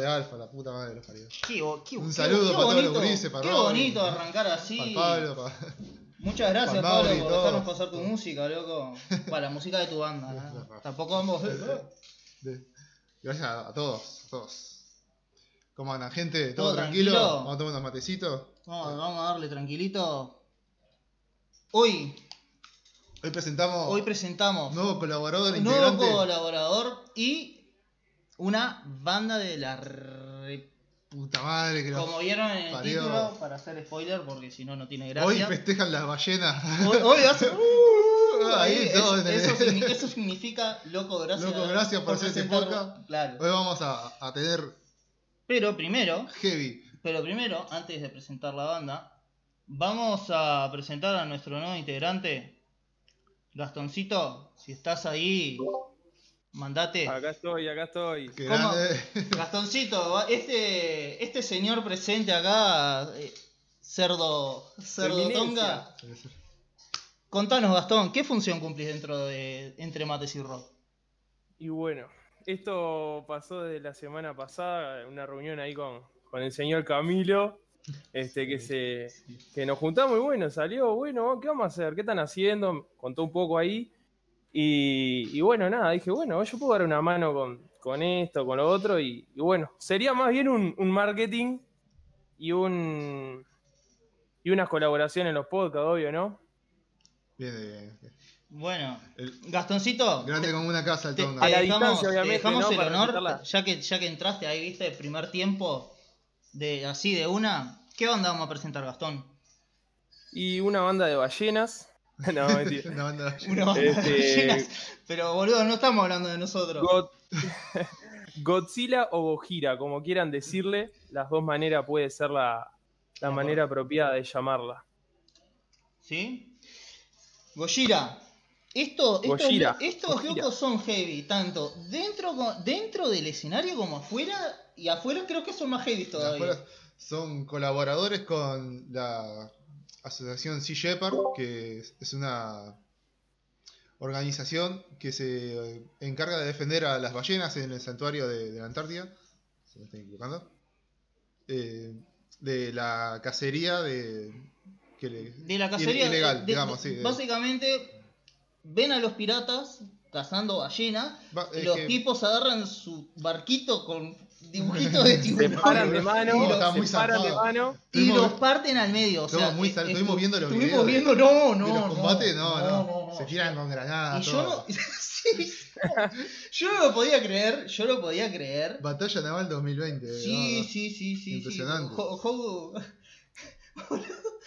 de Alfa, la puta madre de los paridos. Qué, qué- Un saludo qué para todos los bonito, gurises, para Qué Robin. bonito arrancar así. Para Pablo, para... Muchas gracias, Pablo, Mauri, por dejarnos pasar tu música, loco. Para la música de tu banda. ¿no? Tampoco vamos. de- Gracias a, todos, a todos. ¿Cómo andan, gente? ¿Todo, ¿Todo tranquilo? tranquilo? Vamos a tomar unos matecitos. Vamos, vamos a darle tranquilito. Hoy, Hoy presentamos hoy presentamos nuevo colaborador nuevo integrante. colaborador y una banda de la re- Puta madre que Como vieron en el parió. título, para hacer spoiler, porque si no, no tiene Hoy gracia. festejan las ballenas. Hoy, hoy a ser. Uh, Ahí, eso, eso significa, loco, gracias. Loco, gracias por hacer este podcast. Claro. Hoy vamos a, a tener Pero primero, heavy. pero primero, antes de presentar la banda, vamos a presentar a nuestro nuevo integrante, Gastoncito. Si estás ahí, mandate. Acá estoy, acá estoy. ¿Cómo? Gastoncito, este, este señor presente acá, eh, cerdo, cerdo tonga. Contanos, Gastón, ¿qué función cumplís dentro de Entre Mates y Rock? Y bueno, esto pasó desde la semana pasada, una reunión ahí con, con el señor Camilo, este que se que nos juntamos y bueno, salió, bueno, ¿qué vamos a hacer? ¿Qué están haciendo? Contó un poco ahí. Y, y bueno, nada, dije, bueno, yo puedo dar una mano con, con esto, con lo otro, y, y bueno, sería más bien un, un marketing y un y unas colaboraciones en los podcasts, obvio, ¿no? Bien, bien. Bueno, El- Gastoncito, grande como una casa el te. A la dejamos, distancia, te dejamos ¿no? el Para honor, ya que, ya que entraste ahí, viste, el primer tiempo, de así de una. ¿Qué banda vamos a presentar, Gastón? Y una banda de ballenas. No, mentira. Una banda- Una banda Este- de ballenas. Pero boludo, no estamos hablando de nosotros. God- Godzilla o Gojira, como quieran decirle, las dos maneras puede ser la, la manera apropiada de llamarla. ¿Sí? Gojira. Esto, estos, Gojira, estos locos son heavy, tanto dentro, dentro del escenario como afuera. Y afuera creo que son más heavy todavía. Afuera son colaboradores con la asociación Sea Shepherd, que es- una organización que se eh, encarga de defender a las ballenas en el santuario de, de la Antártida. Si no estoy equivocando. Eh, de la cacería de. Que le- De la cacería. Ilegal, de- digamos, de- sí. de- Básicamente, ven a los piratas cazando ballena. Va- y los que- tipos agarran su barquito con dibujitos de Se tiburón. paran de mano, No, está muy se paran de mano. Y los parten al medio. O sea, Estuvimos muy sal- estu- estuvimos viendo los estuvimos videos de- viendo, no, no. los combates, no, no. no, Se tiran con granadas. Y yo todo. no, sí, no. yo no lo podía creer, yo lo podía creer. Batalla Naval 2020. Sí, ¿no? sí, sí, sí. Impresionante. Sí. Jo- jo-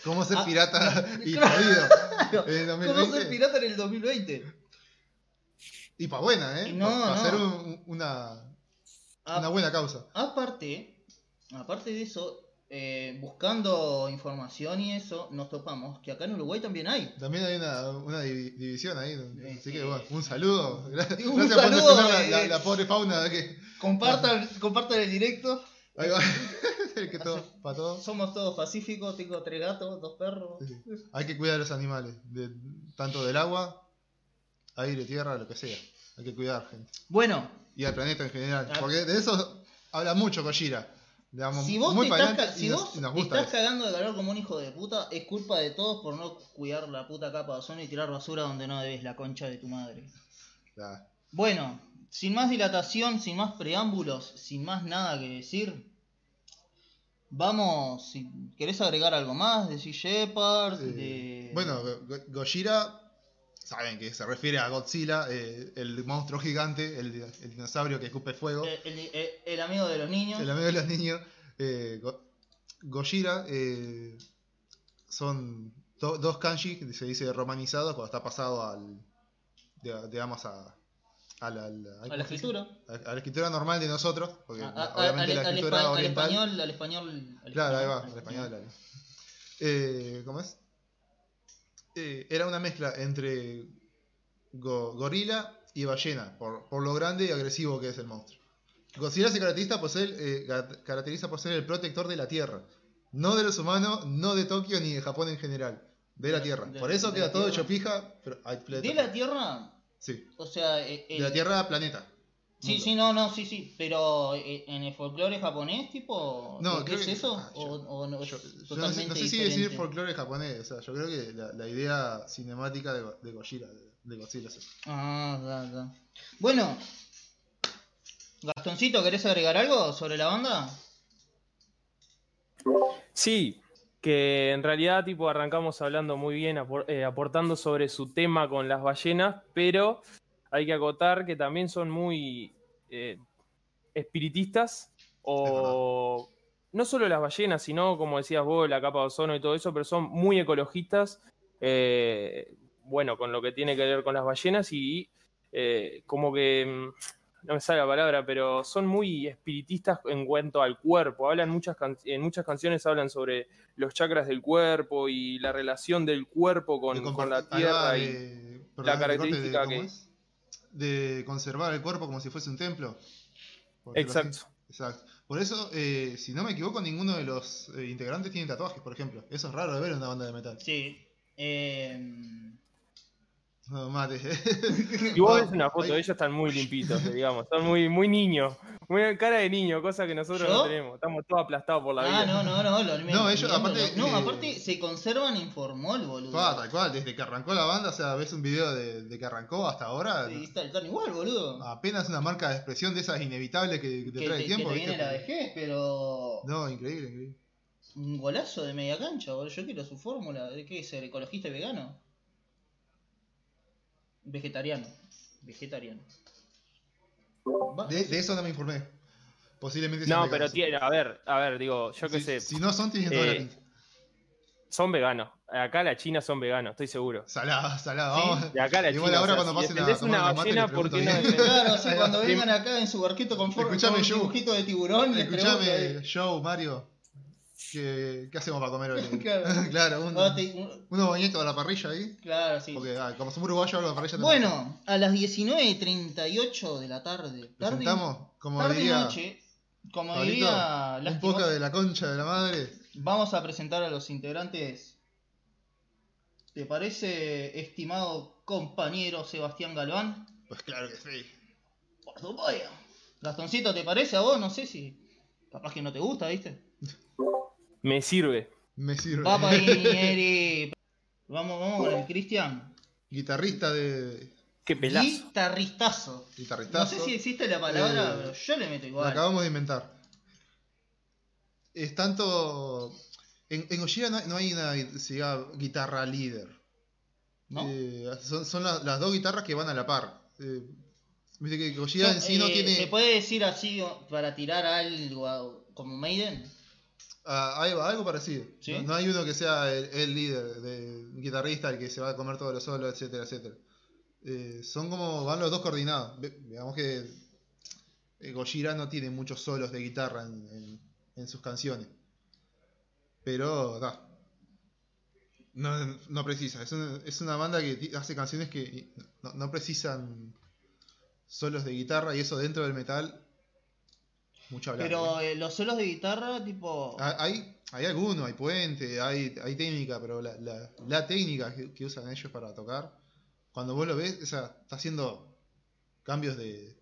¿Cómo ser Ah, pirata y claro. jodido? En ¿Cómo 2020. ser pirata en el 2020? Y pa' buena, ¿eh? No, para no. hacer un- una, Ah, una buena causa. Aparte, aparte de eso, eh, buscando información y eso, nos topamos que acá en Uruguay también hay. También hay una, una divi- división ahí. Sí, Así que sí. bueno, un saludo. Gracias, Un gracias por saludo, defender la, la- eh. la pobre fauna. Que, Compartan, compartan el directo. ahí va. Que todo, para todos. Somos todos pacíficos, tengo tres gatos, dos perros. Sí, sí. Hay que cuidar a los animales. de- tanto del agua, aire, tierra, lo que sea. Hay que cuidar, gente. Bueno, Y al planeta en general. Ah. Porque de eso habla mucho Kojira. Digamos, si vos, muy te estás, si nos, vos te estás cagando de calor como un hijo de puta, es culpa de todos por no cuidar la puta capa de ozono y tirar basura donde no debes la concha de tu madre. Ya. Bueno, sin más dilatación, sin más preámbulos, sin más nada que decir, vamos, si querés agregar algo más de Shepherd, Eh, de... Bueno, Go- Go- Gojira, saben que se refiere a Godzilla, eh, el monstruo gigante, el, el dinosaurio que escupe fuego, el, el- el- el amigo de los niños. el amigo de los niños. Eh, Go- Gojira eh, son do- dos kanji, que se dice romanizado cuando está pasado al, de- digamos, a, a la, escritura. A, a la escritura normal de nosotros, porque A- a- obviamente al, la escritura al oriental... español, al español. al Claro, ahí español, va, al español. dale. Eh, ¿Cómo es? Eh, era una mezcla entre go- gorila y ballena, por, por lo grande y agresivo que es el monstruo. Godzilla se caracteriza por, ser, eh, caracteriza por ser el protector de la Tierra. No de los humanos, no de Tokio ni de Japón en general. De la Tierra. de- Por eso de queda todo Tierra. hecho pija. Pero. De la Tierra, Sí. o sea, eh, De el- la Tierra planeta. Sí, sí, no, no, sí, sí. Pero eh, en el folclore japonés, tipo, No, ¿qué es que- eso? ah, o, yo- o no, Yo, es yo no sé, no sé si diferente? decir folclore japonés, o sea, yo creo que la, la idea cinemática de, de Gojira, de, de Godzilla. es eso. Ah, da, da. Bueno, Gastoncito, ¿querés agregar algo sobre la banda? Sí, que en realidad tipo arrancamos hablando muy bien, apor- eh, aportando sobre su tema con las ballenas, pero hay que acotar que también son muy eh, espiritistas o no solo las ballenas, sino como decías vos, la capa de ozono y todo eso, pero son muy ecologistas, eh, bueno, con lo que tiene que ver con las ballenas y eh, como que mm, no me sale la palabra, pero son muy espiritistas en cuanto al cuerpo. Hablan muchas en muchas canciones hablan sobre los chakras del cuerpo y la relación del cuerpo con, la va, tierra. y, la característica de, ¿cómo que- es? De conservar el cuerpo como si fuese un templo. exacto. Exacto. Por eso, eh, si no me equivoco, ninguno de los eh, integrantes tiene tatuajes, por ejemplo. Eso es raro de ver en una banda de metal. Sí. Eh, No, mate. Y vos ves una foto de ellos, están muy limpitos, digamos. Son muy, muy niños. Muy cara de niño, cosa que nosotros ¿Yo? no tenemos. Estamos todos aplastados por la ah, vida. no, no, no. Lo, No, ellos, lo- aparte, No, eh, aparte se conservan en formol, boludo. Ah, tal cual, desde que arrancó la banda, o sea, ves un video de, de que arrancó hasta ahora, Sí, están, están igual, boludo. apenas una marca de expresión de esas inevitables que, que te que trae te, el tiempo. que te ¿viste? viene la vejez, pero. No, increíble, increíble. Un golazo de media cancha, boludo. Yo quiero su fórmula. ¿De qué es? ¿Ser ecologista y vegano? Vegetariano. Vegetariano. De, de eso no me informé. Posiblemente No, pero tiene, a ver, a ver, digo, yo qué si, sé, Si no son, tienen toda la Eh, pinta. son veganos. Acá la China son veganos, estoy seguro. Salado, salado. Sí. De acá la Igual China. ahora o sea, cuando si pasen a defendés tomar una ballena, ¿por qué no? Claro, Ahí va. cuando vengan acá en su barquito con, con Yu. dibujito de tiburón, Escuchame, pregunto, Joe, Mario. ¿Qué, qué hacemos para comer hoy? Claro. claro, un- te- un- unos bañitos a la parrilla ahí. Claro, sí. Porque ah, como somos uruguayos, a la parrilla. Bueno, a las 19.38 de la tarde. Tarde, como tarde diría noche. Como Pablito, diría un poco de la concha de la madre. Vamos a presentar a los integrantes. ¿Te parece, estimado compañero Sebastián Galván? Pues claro que sí. Por supuesto. Gastoncito, ¿te parece a vos? No sé si. Capaz que no te gusta, ¿viste? Me sirve. Me sirve. Va para ahí, Eri. Vamos, vamos con el Cristian. Guitarrista de. Qué pelazo. Guitarristazo. No Guitarristazo. sé si existe la palabra, Eh, pero yo le meto Lo igual. acabamos de inventar. Es tanto. En, en no, hay- no hay una llama guitarra líder. ¿No? Eh, son son la- las dos guitarras que van a la par. Eh, Viste que Gojira en sí no eh, tiene. ¿Se puede decir así para tirar algo como Maiden? Ah, ahí va, algo parecido. ¿Sí? No, no hay uno que sea el, el líder, de, guitarrista, el que se va a comer todos los solos, etcétera, etcétera. Eh, son como, van los dos coordinados. Ve- Digamos que eh, Gojira no tiene muchos solos de guitarra en, en- en sus canciones. Pero, da. No, no precisa. Es una, es una banda que hace canciones que no, no precisan solos de guitarra y eso dentro del metal. Mucho hablar. ¿eh? Pero eh, los solos de guitarra, tipo. Ah, Hay, hay alguno, hay puente, hay, hay técnica, pero la, la, la técnica que, que usan ellos para tocar, cuando vos lo ves, o sea, está haciendo cambios de.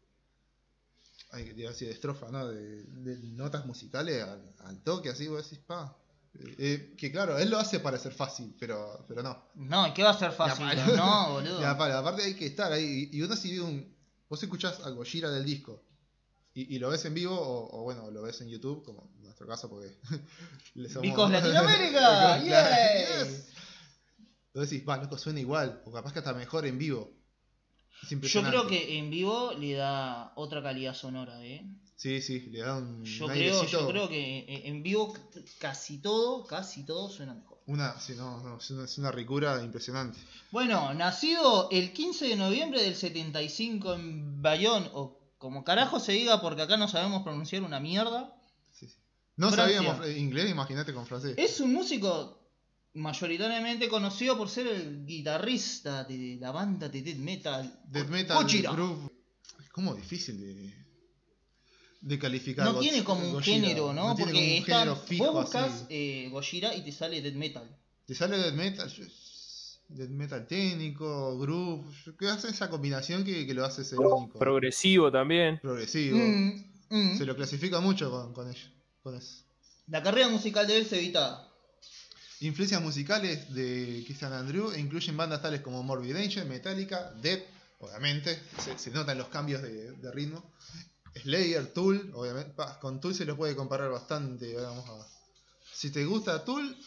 Ay, que decir de estrofa, ¿no? De, de notas musicales al, al toque, así vos decís, pa. Eh, eh, que claro, él lo hace para ser fácil, pero, pero no. No, ¿qué va a ser fácil? No, boludo. Aparte hay que estar ahí. Y y uno si ve un. Vos escuchás a Gojira del disco y, y lo ves en vivo, o, o bueno, lo ves en YouTube, como en nuestro caso, porque. le somos- Vicos Latinoamérica, yes. Vos decís, va, loco, suena igual, o capaz que hasta mejor en vivo. Yo creo que en vivo le da otra calidad sonora, ¿eh? Sí, sí, le da un, Yo un creo, yo creo que en vivo casi todo, casi todo suena mejor. Una, sí, no, no, es una, es una ricura impresionante. Bueno, nacido el 15 de noviembre del 75 en Bayonne, o como carajo se diga, porque acá no sabemos pronunciar una mierda. Sí, sí. No Francia. sabíamos eh, inglés, imagínate con francés. Es un músico mayoritariamente conocido por ser el guitarrista de la banda de death metal. Death metal, groove. Es como difícil de, de calificar. No tiene como un Gojira. género, ¿no? Porque un está, género fijo vos buscas eh, Gojira y te sale death metal. Te sale death metal. Death metal técnico, groove, que hace esa combinación que, que lo hace ser único. Progresivo también. Progresivo. Mm, mm. Se lo clasifica mucho con, con ello. Con eso. La carrera musical de él se evita. Influencias musicales de Christian Andrew incluyen bandas tales como Morbid Angel, Metallica, Death, obviamente, se, se notan los cambios de, de ritmo. Slayer, Tool, obviamente, con Tool se lo puede comparar bastante. Vamos a... Si te gusta Tool,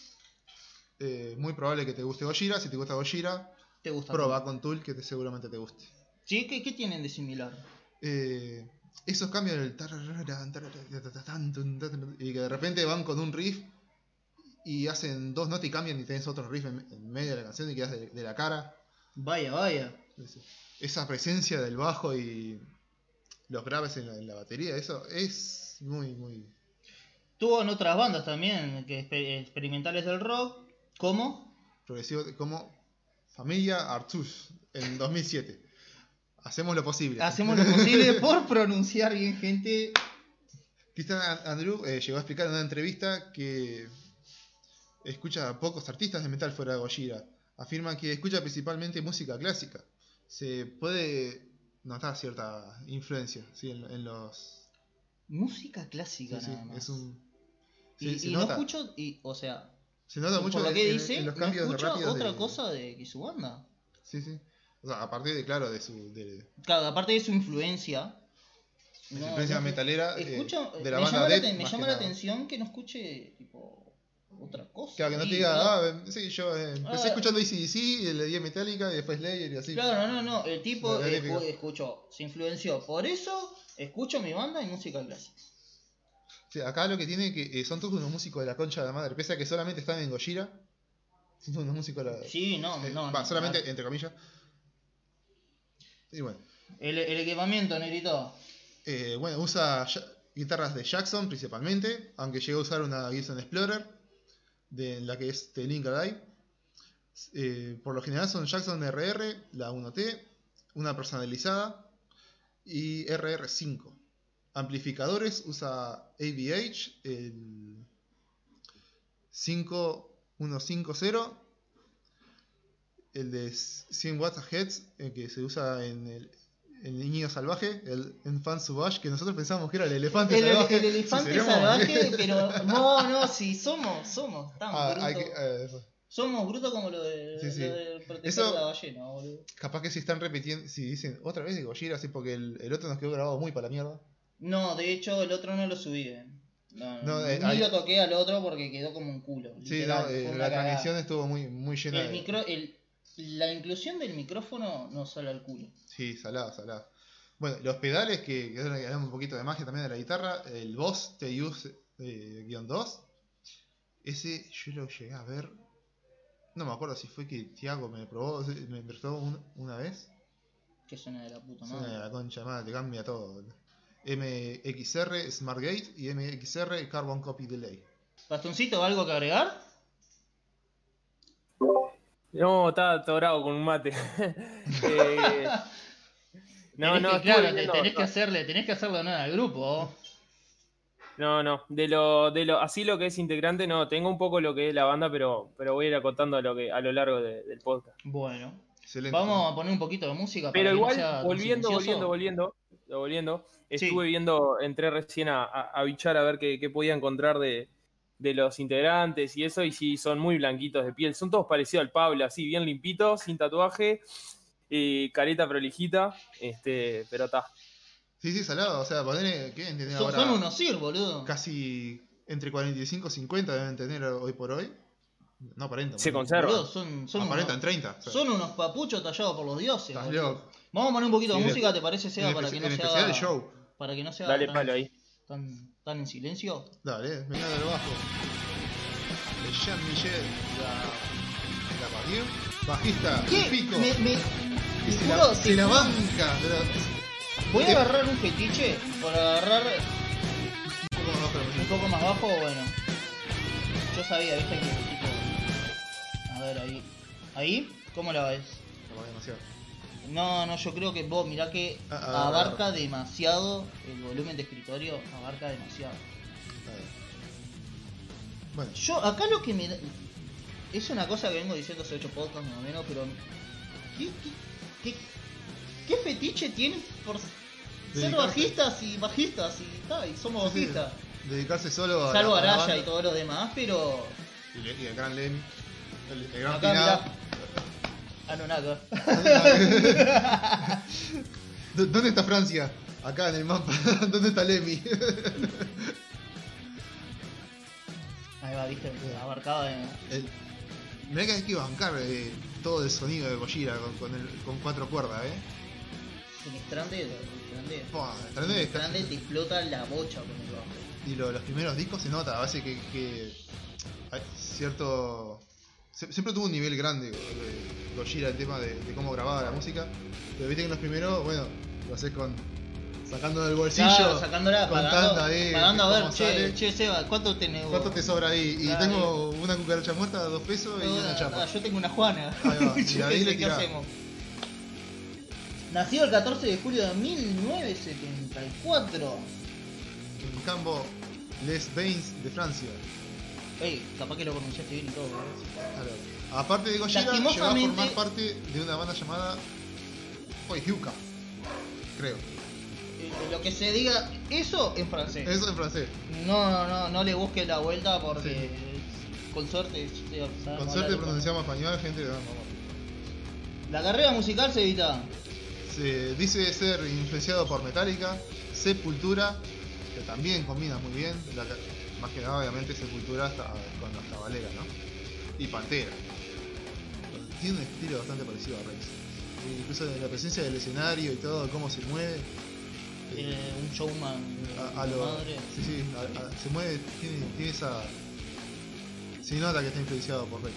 eh, muy probable que te guste Gojira. Si te gusta Gojira, ¿Te gusta? prueba con Tool que te, seguramente te guste. ¿Sí? ¿Qué, qué tienen de similar? Eh, esos cambios del y que de repente van con un riff y hacen dos notas y cambian y tenés otro riff en, en medio de la canción y quedas de, de la cara. Vaya, vaya. Esa presencia del bajo y los graves en la, en la batería, eso es muy, muy. Tuvo en otras bandas también, que exper- experimentales del rock, como progresivo como Familia Artus en 2007. Hacemos lo posible. hacemos lo posible por pronunciar bien, gente. Christian An- Andrew eh, llegó a explicar en una entrevista que escucha a pocos artistas de metal fuera de Gojira. Afirma que escucha principalmente música clásica. Se puede notar cierta influencia ¿sí? en, en los. Música clásica sí, sí, nada más. es un. y y no escucho, y, o sea, Se nota por mucho lo en, que en- dice, en los no cambios escucho rápidos otra de- cosa de que su banda. Sí, sí. O sea, a partir de, claro, de su. De, Claro, aparte de su influencia. de su no- influencia no- metalera. eh, Escucho, de la me banda llama, la, Death, aten- me llama la atención que no escuche tipo otra cosa. Claro, que no te diga, ¿no? ah, sí, yo eh, empecé Ah. escuchando ACDC, le di Metallica y después Slayer y así. Claro, no, no, el tipo La típica. escuchó, se influenció. Por eso escucho mi banda y música clásica. Acá lo que tiene que eh, son todos unos músicos de la concha de la madre, pese a que solamente están en Gojira. Son unos músicos de la. Sí, no, eh, no. va, no, solamente claro. entre comillas. Y bueno. El, el equipamiento, Negrito. Eh, bueno, usa guitarras de Jackson principalmente, aunque llegó a usar una Gibson Explorer, de la que es The Link. Eh, por lo general son Jackson RR, la 1T, una personalizada y RR5. Amplificadores usa AVH, el 5150, el de 100 watts a heads, el que se usa en el, el niño salvaje, el Enfant Sauvage, que nosotros pensamos que era el elefante El, salvaje. el elefante Si salvaje, pero no, no, sí, somos, somos tan Ah, brutos. hay que- eh, eso. Somos brutos como lo de, Sí, sí. lo de la ballena, boludo. Capaz que si están repitiendo, si dicen otra vez de Gojira, así porque el, el otro nos quedó grabado muy para la mierda. No, de hecho, el otro no lo subí. eh. No, No, eh, ni hay- lo toqué al otro porque quedó como un culo. Sí, literal, no, fue eh, una la cagada. transmisión estuvo muy, muy llena El de. micro, el, la inclusión del micrófono no sale al culo. Sí, salada, salada. Bueno, los pedales, que, que un poquito de magia también de la guitarra, el Boss TUS-2, ese yo lo llegué a ver. No me acuerdo si fue que Tiago me probó, me prestó un- una vez. Que suena de la puta Suena de madre. la concha madre, te cambia todo. MXR Smart Gate y MXR Carbon Copy Delay. Bastoncito, ¿algo que agregar? No, estaba atorado con un mate. Eh, no, no, que, claro, tenés que hacerle, tenés que hacerle honor al grupo. No, no, de lo, de lo, así lo que es integrante, no, tengo un poco lo que es la banda, pero, pero voy a ir contando a lo que, a lo largo de- del podcast. Bueno, Excelente. vamos a poner un poquito de música. Pero para que no igual, sea volviendo, silencioso. volviendo, volviendo, Sí. estuve viendo, entré recién a, a, a bichar a ver qué, qué podía encontrar de, de los integrantes y eso, y sí, son muy blanquitos de piel, son todos parecidos al Pablo, así, bien limpitos, sin tatuaje, y careta prolijita, este, pero está. Sí, sí, salado. O sea, poner, ¿qué tener Son, ahora? son unos sir, boludo. Casi entre 45 y 50 deben tener hoy por hoy. No aparentan. Se boludo. conserva. Boludo, son, son, Aparentan unos, 30. o sea, son unos papuchos tallados por los dioses. estás boludo. loco. Vamos a poner un poquito de música, ¿te parece, Seba? Para que no se haga, show. Para que no sea Dale tan, palo ahí. tan, tan en silencio. Dale, venga del bajo. El Jean-Michel, la, la bajista, ¿Qué? pico. Me, me, y se juro, la, la banca. pero- Voy a ¿Qué? agarrar un fetiche para agarrar Un poco más bajo, pero- un poco más bajo, bueno. Yo sabía, viste que. A ver, ahí. ¿Ahí? ¿Cómo la ves? No, va demasiado. No, no, yo creo que vos, mirá que Ah, abarca demasiado el volumen de escritorio, abarca demasiado. Bueno, Yo, acá lo que me da. es una cosa que vengo diciendo hace 8 podcasts más o menos, pero. ¿Qué, qué, qué, qué fetiche tienen por ser Dedicarse- bajistas y bajistas? Y, ta, y somos Sí, sí, bajistas. Dedicarse solo a. Salvo a Araya y todo lo demás, pero. Y, le- y el gran Lemmy. El, el gran Acá, ¿Dó- ¿Dónde está Francia? Acá en el mapa. ¿Dónde está Lemmy? Ahí va, viste, abarcada en. El- Mirá que hay que bancar eh, todo el sonido de Gojira con, con, el- con cuatro cuerdas, eh. Buah, Sinistrante está- Sinistrante te explota la bocha con el bajo. Y lo- los primeros discos se nota, a que hay cierto. Se- Siempre tuvo un nivel grande Gojira el tema de, de cómo grababa la música. Pero viste que en los primeros, bueno, lo haces con. sacando del bolsillo. Claro, sacándola, pagando, ahí pagando a ver, che, sale. che, Seba, ¿cuánto tenés vos? ¿Cuánto te sobra ahí? Y Claro. tengo una cucaracha muerta, dos pesos y una no, chapa. no, yo tengo una Juana. Ahí va, y Yo ahí qué le sé, ¿qué tirás. hacemos? Nacido el 14 de julio de 1974. En campo, Les Bains de Francia. Ey, capaz que lo pronunciaste bien y todo. ¿eh? Claro. Aparte de Gojira, llegó a formar parte de una banda llamada Hyuka. Creo. Eh, Lo que se diga, eso en francés. Eso en francés. No, no, no, no le busques la vuelta porque con suerte. sabes Con suerte de- pronunciamos español, gente. vamos. La carrera musical se evita. Se dice ser influenciado por Metallica, Sepultura, que también combina muy bien. la más que nada, obviamente, Sepultura hasta con los Cabalera, ¿no? Y Pantera. Tiene un estilo bastante parecido a Rex. E Incluso de la presencia del escenario y todo, cómo se mueve. Eh, un showman a, a lo, madre. sí, sí, a- se mueve, tiene, tiene esa. Se nota que está influenciado por Rex.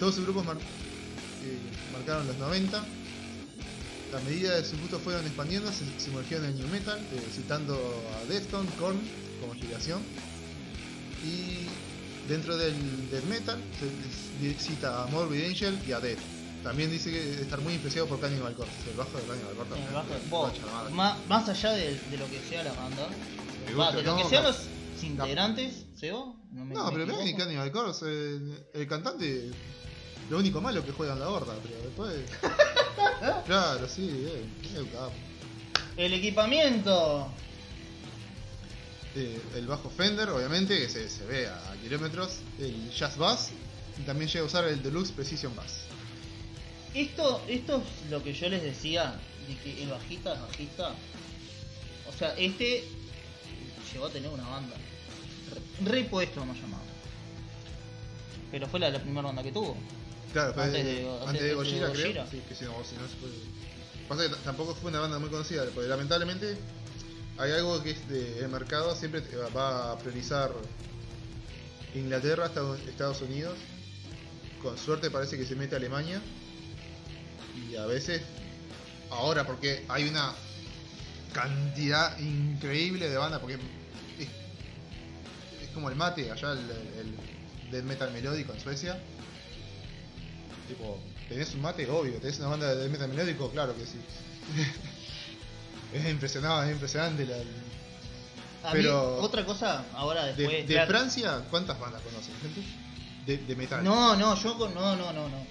Todos sus grupos mar- eh, marcaron los 90. A medida de sus gustos fueron expandiendo, se sumergieron en el New Metal, eh, citando a Deftones, Korn como inspiración. Y dentro del Death Metal se cita a Morbid Angel y a Death. También dice que estar muy influenciado por Cannibal Corpse, el bajo de Cannibal Corpse. El bajo- la ma- más allá de, de lo que sea la banda, va, de lo no, que sean no. los integrantes, ¿Sebo? No, me, No, me pero ni Cannibal Corpse, el, el cantante, lo único malo es que juega en la horda, pero después... claro, sí, eh. El equipamiento. Eh, el bajo Fender, obviamente, que se, se ve a kilómetros, el Jazz Bass, y también llega a usar el Deluxe Precision Bass. Esto, esto es lo que yo les decía, de que el bajista es bajista. O sea, este llegó a tener una banda. Re- Repuesto, vamos a llamarlo. Pero fue la, la primera banda que tuvo. Claro, Antes de, de- antes antes de de Gojira, creo. Sí, que si no, si no se puede. Pasa que tampoco fue una banda muy conocida, porque lamentablemente hay algo que es de, el mercado siempre va- a priorizar Inglaterra, Estados Unidos. Con suerte parece que se mete Alemania. Y a veces, ahora porque hay una cantidad increíble de bandas, porque es, como el mate, allá el, el metal melódico en Suecia. Tipo, ¿tenés un mate? Obvio. ¿Tenés una banda de death metal melódico? Claro que sí. es impresionante, es impresionante. La, A Pero- mí, otra cosa, ahora de, después. de claro. Francia, ¿cuántas bandas conocen, gente? De, de metal. No, no, yo con. No, no, no, no.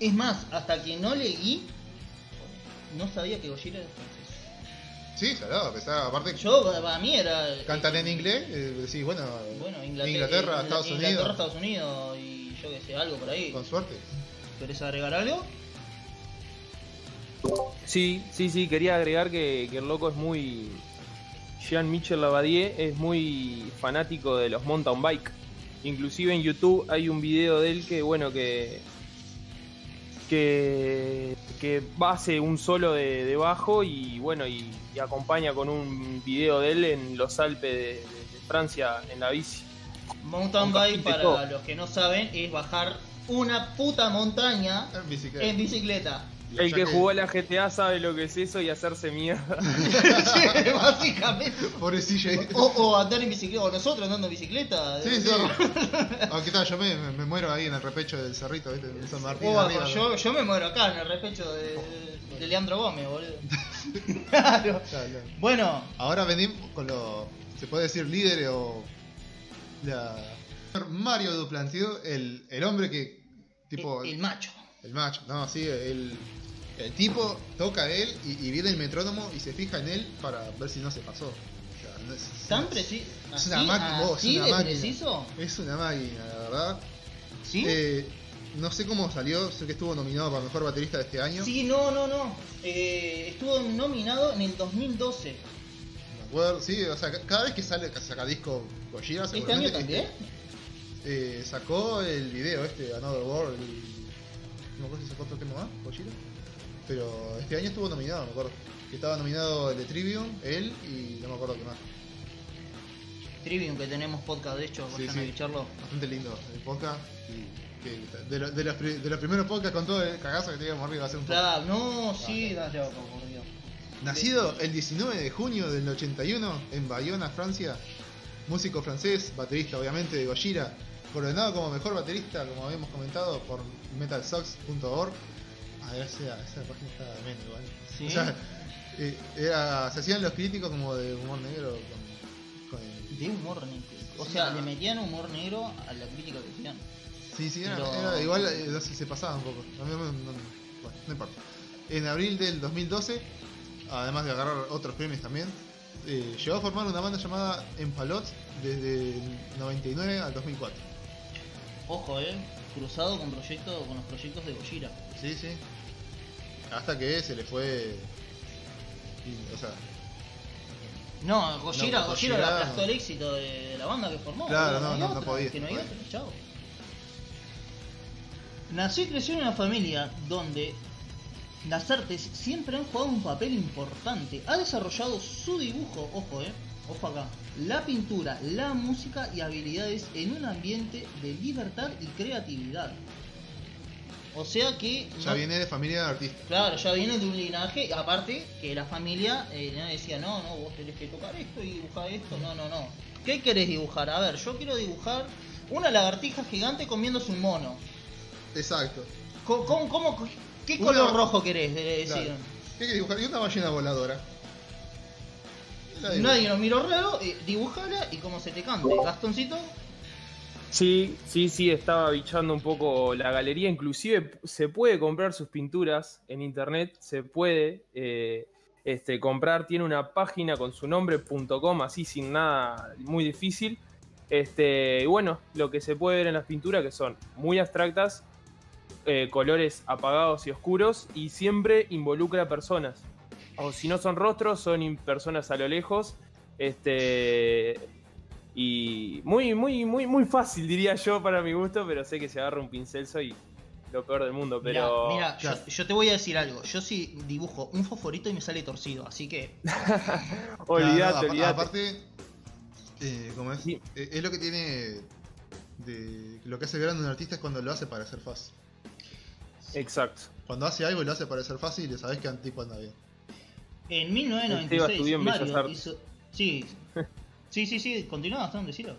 Es más, hasta que no leí, no sabía que Gojira era francés. Sí, salado, a pesar, aparte Yo, para mí era. cantan en inglés, eh, decís, bueno, Bueno, Inglaterra, Inglaterra, eh, Estados Inglaterra, Unidos, Estados Unidos y yo que sé, algo por ahí. con suerte. ¿Querés agregar algo? Sí, sí, sí, quería agregar que, que el loco es muy. Jean-Michel Labadie es muy fanático de los mountain bike. Inclusive en YouTube hay un video de él que, bueno, que. que. que hace un solo de, de bajo y, bueno, y, y acompaña con un video de él en los Alpes de, de- de Francia en la bici. Mountain Un bike, para todo. los que no saben, es bajar una puta montaña En bicicleta. en bicicleta. El que jugó a la GTA sabe lo que es eso y hacerse mierda. Básicamente. Pobre CJ. O, o andar en bicicleta, o nosotros andando en bicicleta. Sí, sí. Aunque tal, yo me, me- me muero ahí en el repecho del cerrito, ¿viste? En San Martín. yo, yo me muero acá en el respecho de, de Leandro Gómez, boludo. Claro. Claro, claro. Bueno, Ahora venimos con los, se puede decir líderes o la, Mario Duplantier, el, el hombre que. Tipo. el, el macho. El macho, no, sí, el, el tipo toca a él y, y viene el metrónomo y se fija en él para ver si no se pasó. O sea, no es, ¿Tan preciso? Es una máquina, es una de máquina. preciso? Es una máquina, la verdad. ¿Sí? Eh, no sé cómo salió, sé que estuvo nominado para mejor baterista de este año. Sí, no, no, no. Eh, estuvo nominado en el 2012. Me acuerdo, sí, o sea, ca- cada vez que sale, saca disco Gojira, ¿Este año también? eh, sacó el video este, Another World, el- no me acuerdo si sacó otro tema más, Gojira. Pero este año estuvo nominado, me acuerdo. Que estaba nominado el de Trivium, él y no me acuerdo qué más. Trivium, que tenemos podcast, de hecho, Sí, vayan sí. a escucharlo. Bastante lindo el podcast. Y que de, lo- de los, de los primeros podcasts con todo el cagazo que teníamos arriba hace un poco. Claro, no, sí, dale, loco, por Dios. Nacido el 19 de junio del 81 en Bayona, Francia, músico francés, baterista obviamente de Gojira, coronado como mejor baterista, como habíamos comentado, por metalsox.org. Ah, esa, esa página está de menos igual. ¿Sí? O sea, eh, era, se hacían los críticos como de humor negro con, con el- De humor negro. O sea, le metían humor negro a la crítica que hacían. Sí, sí, era, Pero- era igual, eh, se pasaba un poco. A no, no- bueno, no importa. En abril del 2012, además de agarrar otros premios también, eh, llegó a formar una banda llamada Empalot desde el 99 al 2004. Ojo, eh. Cruzado con proyectos, con los proyectos de Gojira. Sí, sí. Hasta que se le fue. y, o sea, No, Gojira, No, Gojira Gojira- aplastó el éxito de, de la banda que formó. Claro, no, no, podía, Que no hay chao. Nació y creció en una familia donde las artes siempre han jugado un papel importante. Ha desarrollado su dibujo, ojo, eh, ojo acá, la pintura, la música y habilidades en un ambiente de libertad y creatividad. O sea que ya no- viene de familia de artistas. Claro, ya viene de un linaje, aparte que la familia eh, decía, no, no, vos tenés que tocar esto y dibujar esto, no, no, no. ¿Qué querés dibujar? A ver, yo quiero dibujar una lagartija gigante comiéndose un mono. Exacto. ¿Cómo, cómo- qué Una- color rojo querés? De decir. Claro. ¿Qué hay que dibujar? Y una ballena voladora. Nadie nos miró raro, eh, dibujala y como se te cante. Gastoncito, Sí, sí, sí, estaba bichando un poco la galería. Inclusive se puede comprar sus pinturas en internet, se puede eh, este, comprar. Tiene una página con su nombre.com, así sin nada muy difícil. Este, y bueno, lo que se puede ver en las pinturas que son muy abstractas, eh, colores apagados y oscuros y siempre involucra personas. O si no son rostros, son personas a lo lejos. Este, y muy, muy, muy, muy fácil, diría yo, para mi gusto, pero sé que se agarra un pincel soy lo peor del mundo. Pero mira, yo, yo te voy a decir algo. Yo sí dibujo un fosforito y me sale torcido, así que olvídate, Claro, apa- olvídate. Aparte, eh, ¿cómo es? Sí. Eh, es lo que tiene. De, lo que hace grande un artista es cuando lo hace parecer fácil. Exacto. Cuando hace algo y lo hace parecer fácil, le sabes que el tipo anda bien. En Esteban 1996 estudió en Bellas Mario hizo... Sí, sí, sí, sí, continúa Gastón, decilo.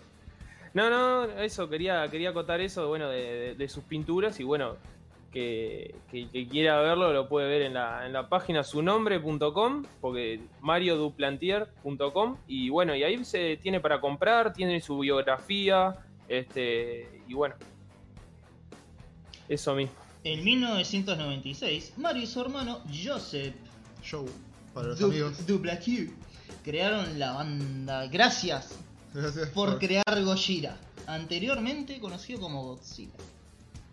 No, no, eso, quería, quería acotar eso, bueno, de, de- de sus pinturas y bueno, que, que quiera verlo lo puede ver en la, en la página sunombre.com, porque marioduplantier.com y bueno, y ahí se tiene para comprar, tiene su biografía, este, y bueno, eso mismo. En 1996, Mario y su hermano Joseph Show para los Du- amigos. Duplaquier crearon la banda Gracias Gracias por crear Gojira, anteriormente conocido como Godzilla.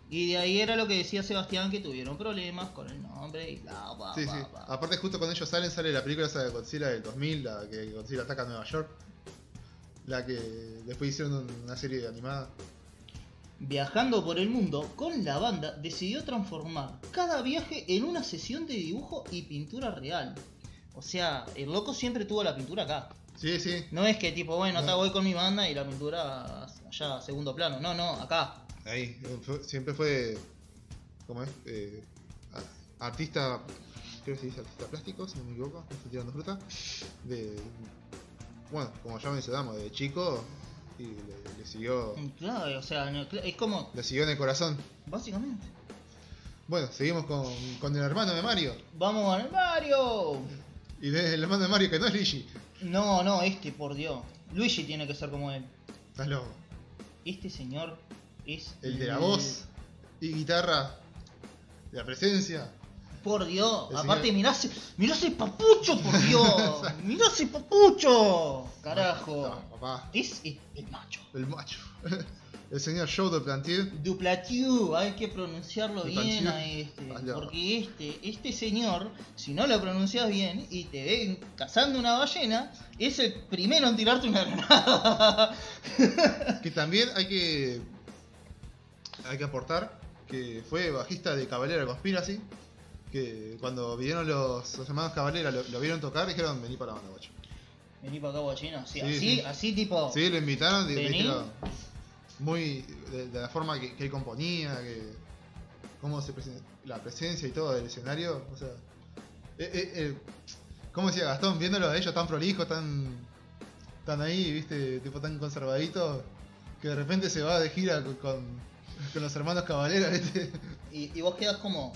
Y de ahí era lo que decía Sebastián, que tuvieron problemas con el nombre y bla, bla, Sí, sí. bla. Aparte, justo cuando ellos salen, sale la película esa de Godzilla del 2000, la que Godzilla ataca a Nueva York. La que después hicieron una serie animada. Viajando por el mundo con la banda, decidió transformar cada viaje en una sesión de dibujo y pintura real. O sea, el loco siempre tuvo la pintura acá. Sí, sí. No es que tipo, bueno, No. acá voy con mi banda y la pintura allá a segundo plano. No, no, acá. Ahí. siempre fue. ¿Cómo es? Eh, artista. Creo que se dice artista plástico, si no me equivoco. No estoy tirando fruta. De. Bueno, como ya mencionamos, de chico. Y le, le siguió. Claro, o sea, no, es como, Le siguió en el corazón. básicamente. Bueno, seguimos con, con el hermano de Mario. Vamos al Mario. Y de- el hermano de Mario, que no es Luigi. No, no, este, por Dios. Luigi tiene que ser como él. Estás loco. este señor es. El de la voz y guitarra, de la presencia. Por Dios, El aparte señor- mirá ese, mirá ese papucho, por Dios. mirá ese papucho. Carajo. No, papá, Es el, el macho. el macho. El señor Joe de Plantier. Duplatiu, hay que pronunciarlo bien a este. Allá. Porque este, este señor, si no lo pronuncias bien y te ven cazando una ballena, es el primero en tirarte una granada. Que también hay que. Hay que aportar que fue bajista de Cabalera Conspiracy. Que cuando vieron los, los hermanos Cabalera, lo, lo vieron tocar, dijeron: Vení para la banda, guacho. Vení para acá, guachino. Sí, Sí, así, sí. así tipo. Sí, lo invitaron y dijeron. Muy. De, de la forma que, que él componía, que. Cómo se presen- la presencia y todo del escenario. O sea. eh, eh, eh, ¿Cómo decía Gastón? Viéndolo a ellos tan prolijos, tan. tan ahí, viste, tipo tan conservaditos. Que de repente se va de gira con, con, con los hermanos Cabalera, viste. Y, y vos quedas como.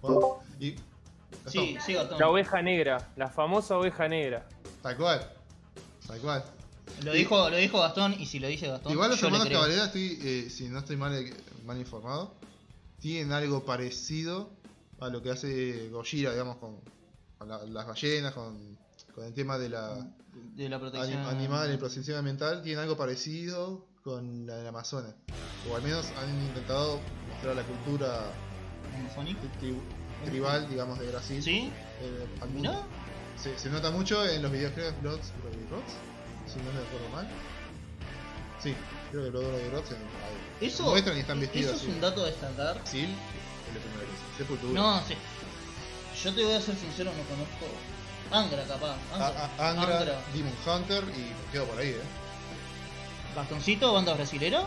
Bueno, y. Gastón, Sí, sí, Gastón. La oveja negra, la famosa oveja negra. Tal cual. Tal cual. Lo dijo, lo dijo Gastón y si lo dice Gastón. Igual los yo le hermanos creo. Cabalera, estoy, eh, si no estoy mal, mal informado, tienen algo parecido a lo que hace Gojira, digamos, con, con la- las ballenas, con, con el tema de la De la protección. anim- animal y protección ambiental, tienen algo parecido con la del Amazonas. O al menos han intentado mostrar la cultura tri- tribal, digamos, de Brasil. ¿Sí? eh, al mundo. Mirá. Se, se nota mucho en los videos, Bloods Bloody Rods, si no me acuerdo mal. Sí, creo que Bloody Rods en- ahí. Eso, muestran y están eso vestidos es así. un dato a destacar. Brasil, es lo primero que dice. Sepultura. No, sí. Yo te voy a ser sincero, no conozco. Angra, capaz. A- Angra. a- Angra, Demon Hunter y me quedo por ahí, eh. Bastoncito, banda brasilera.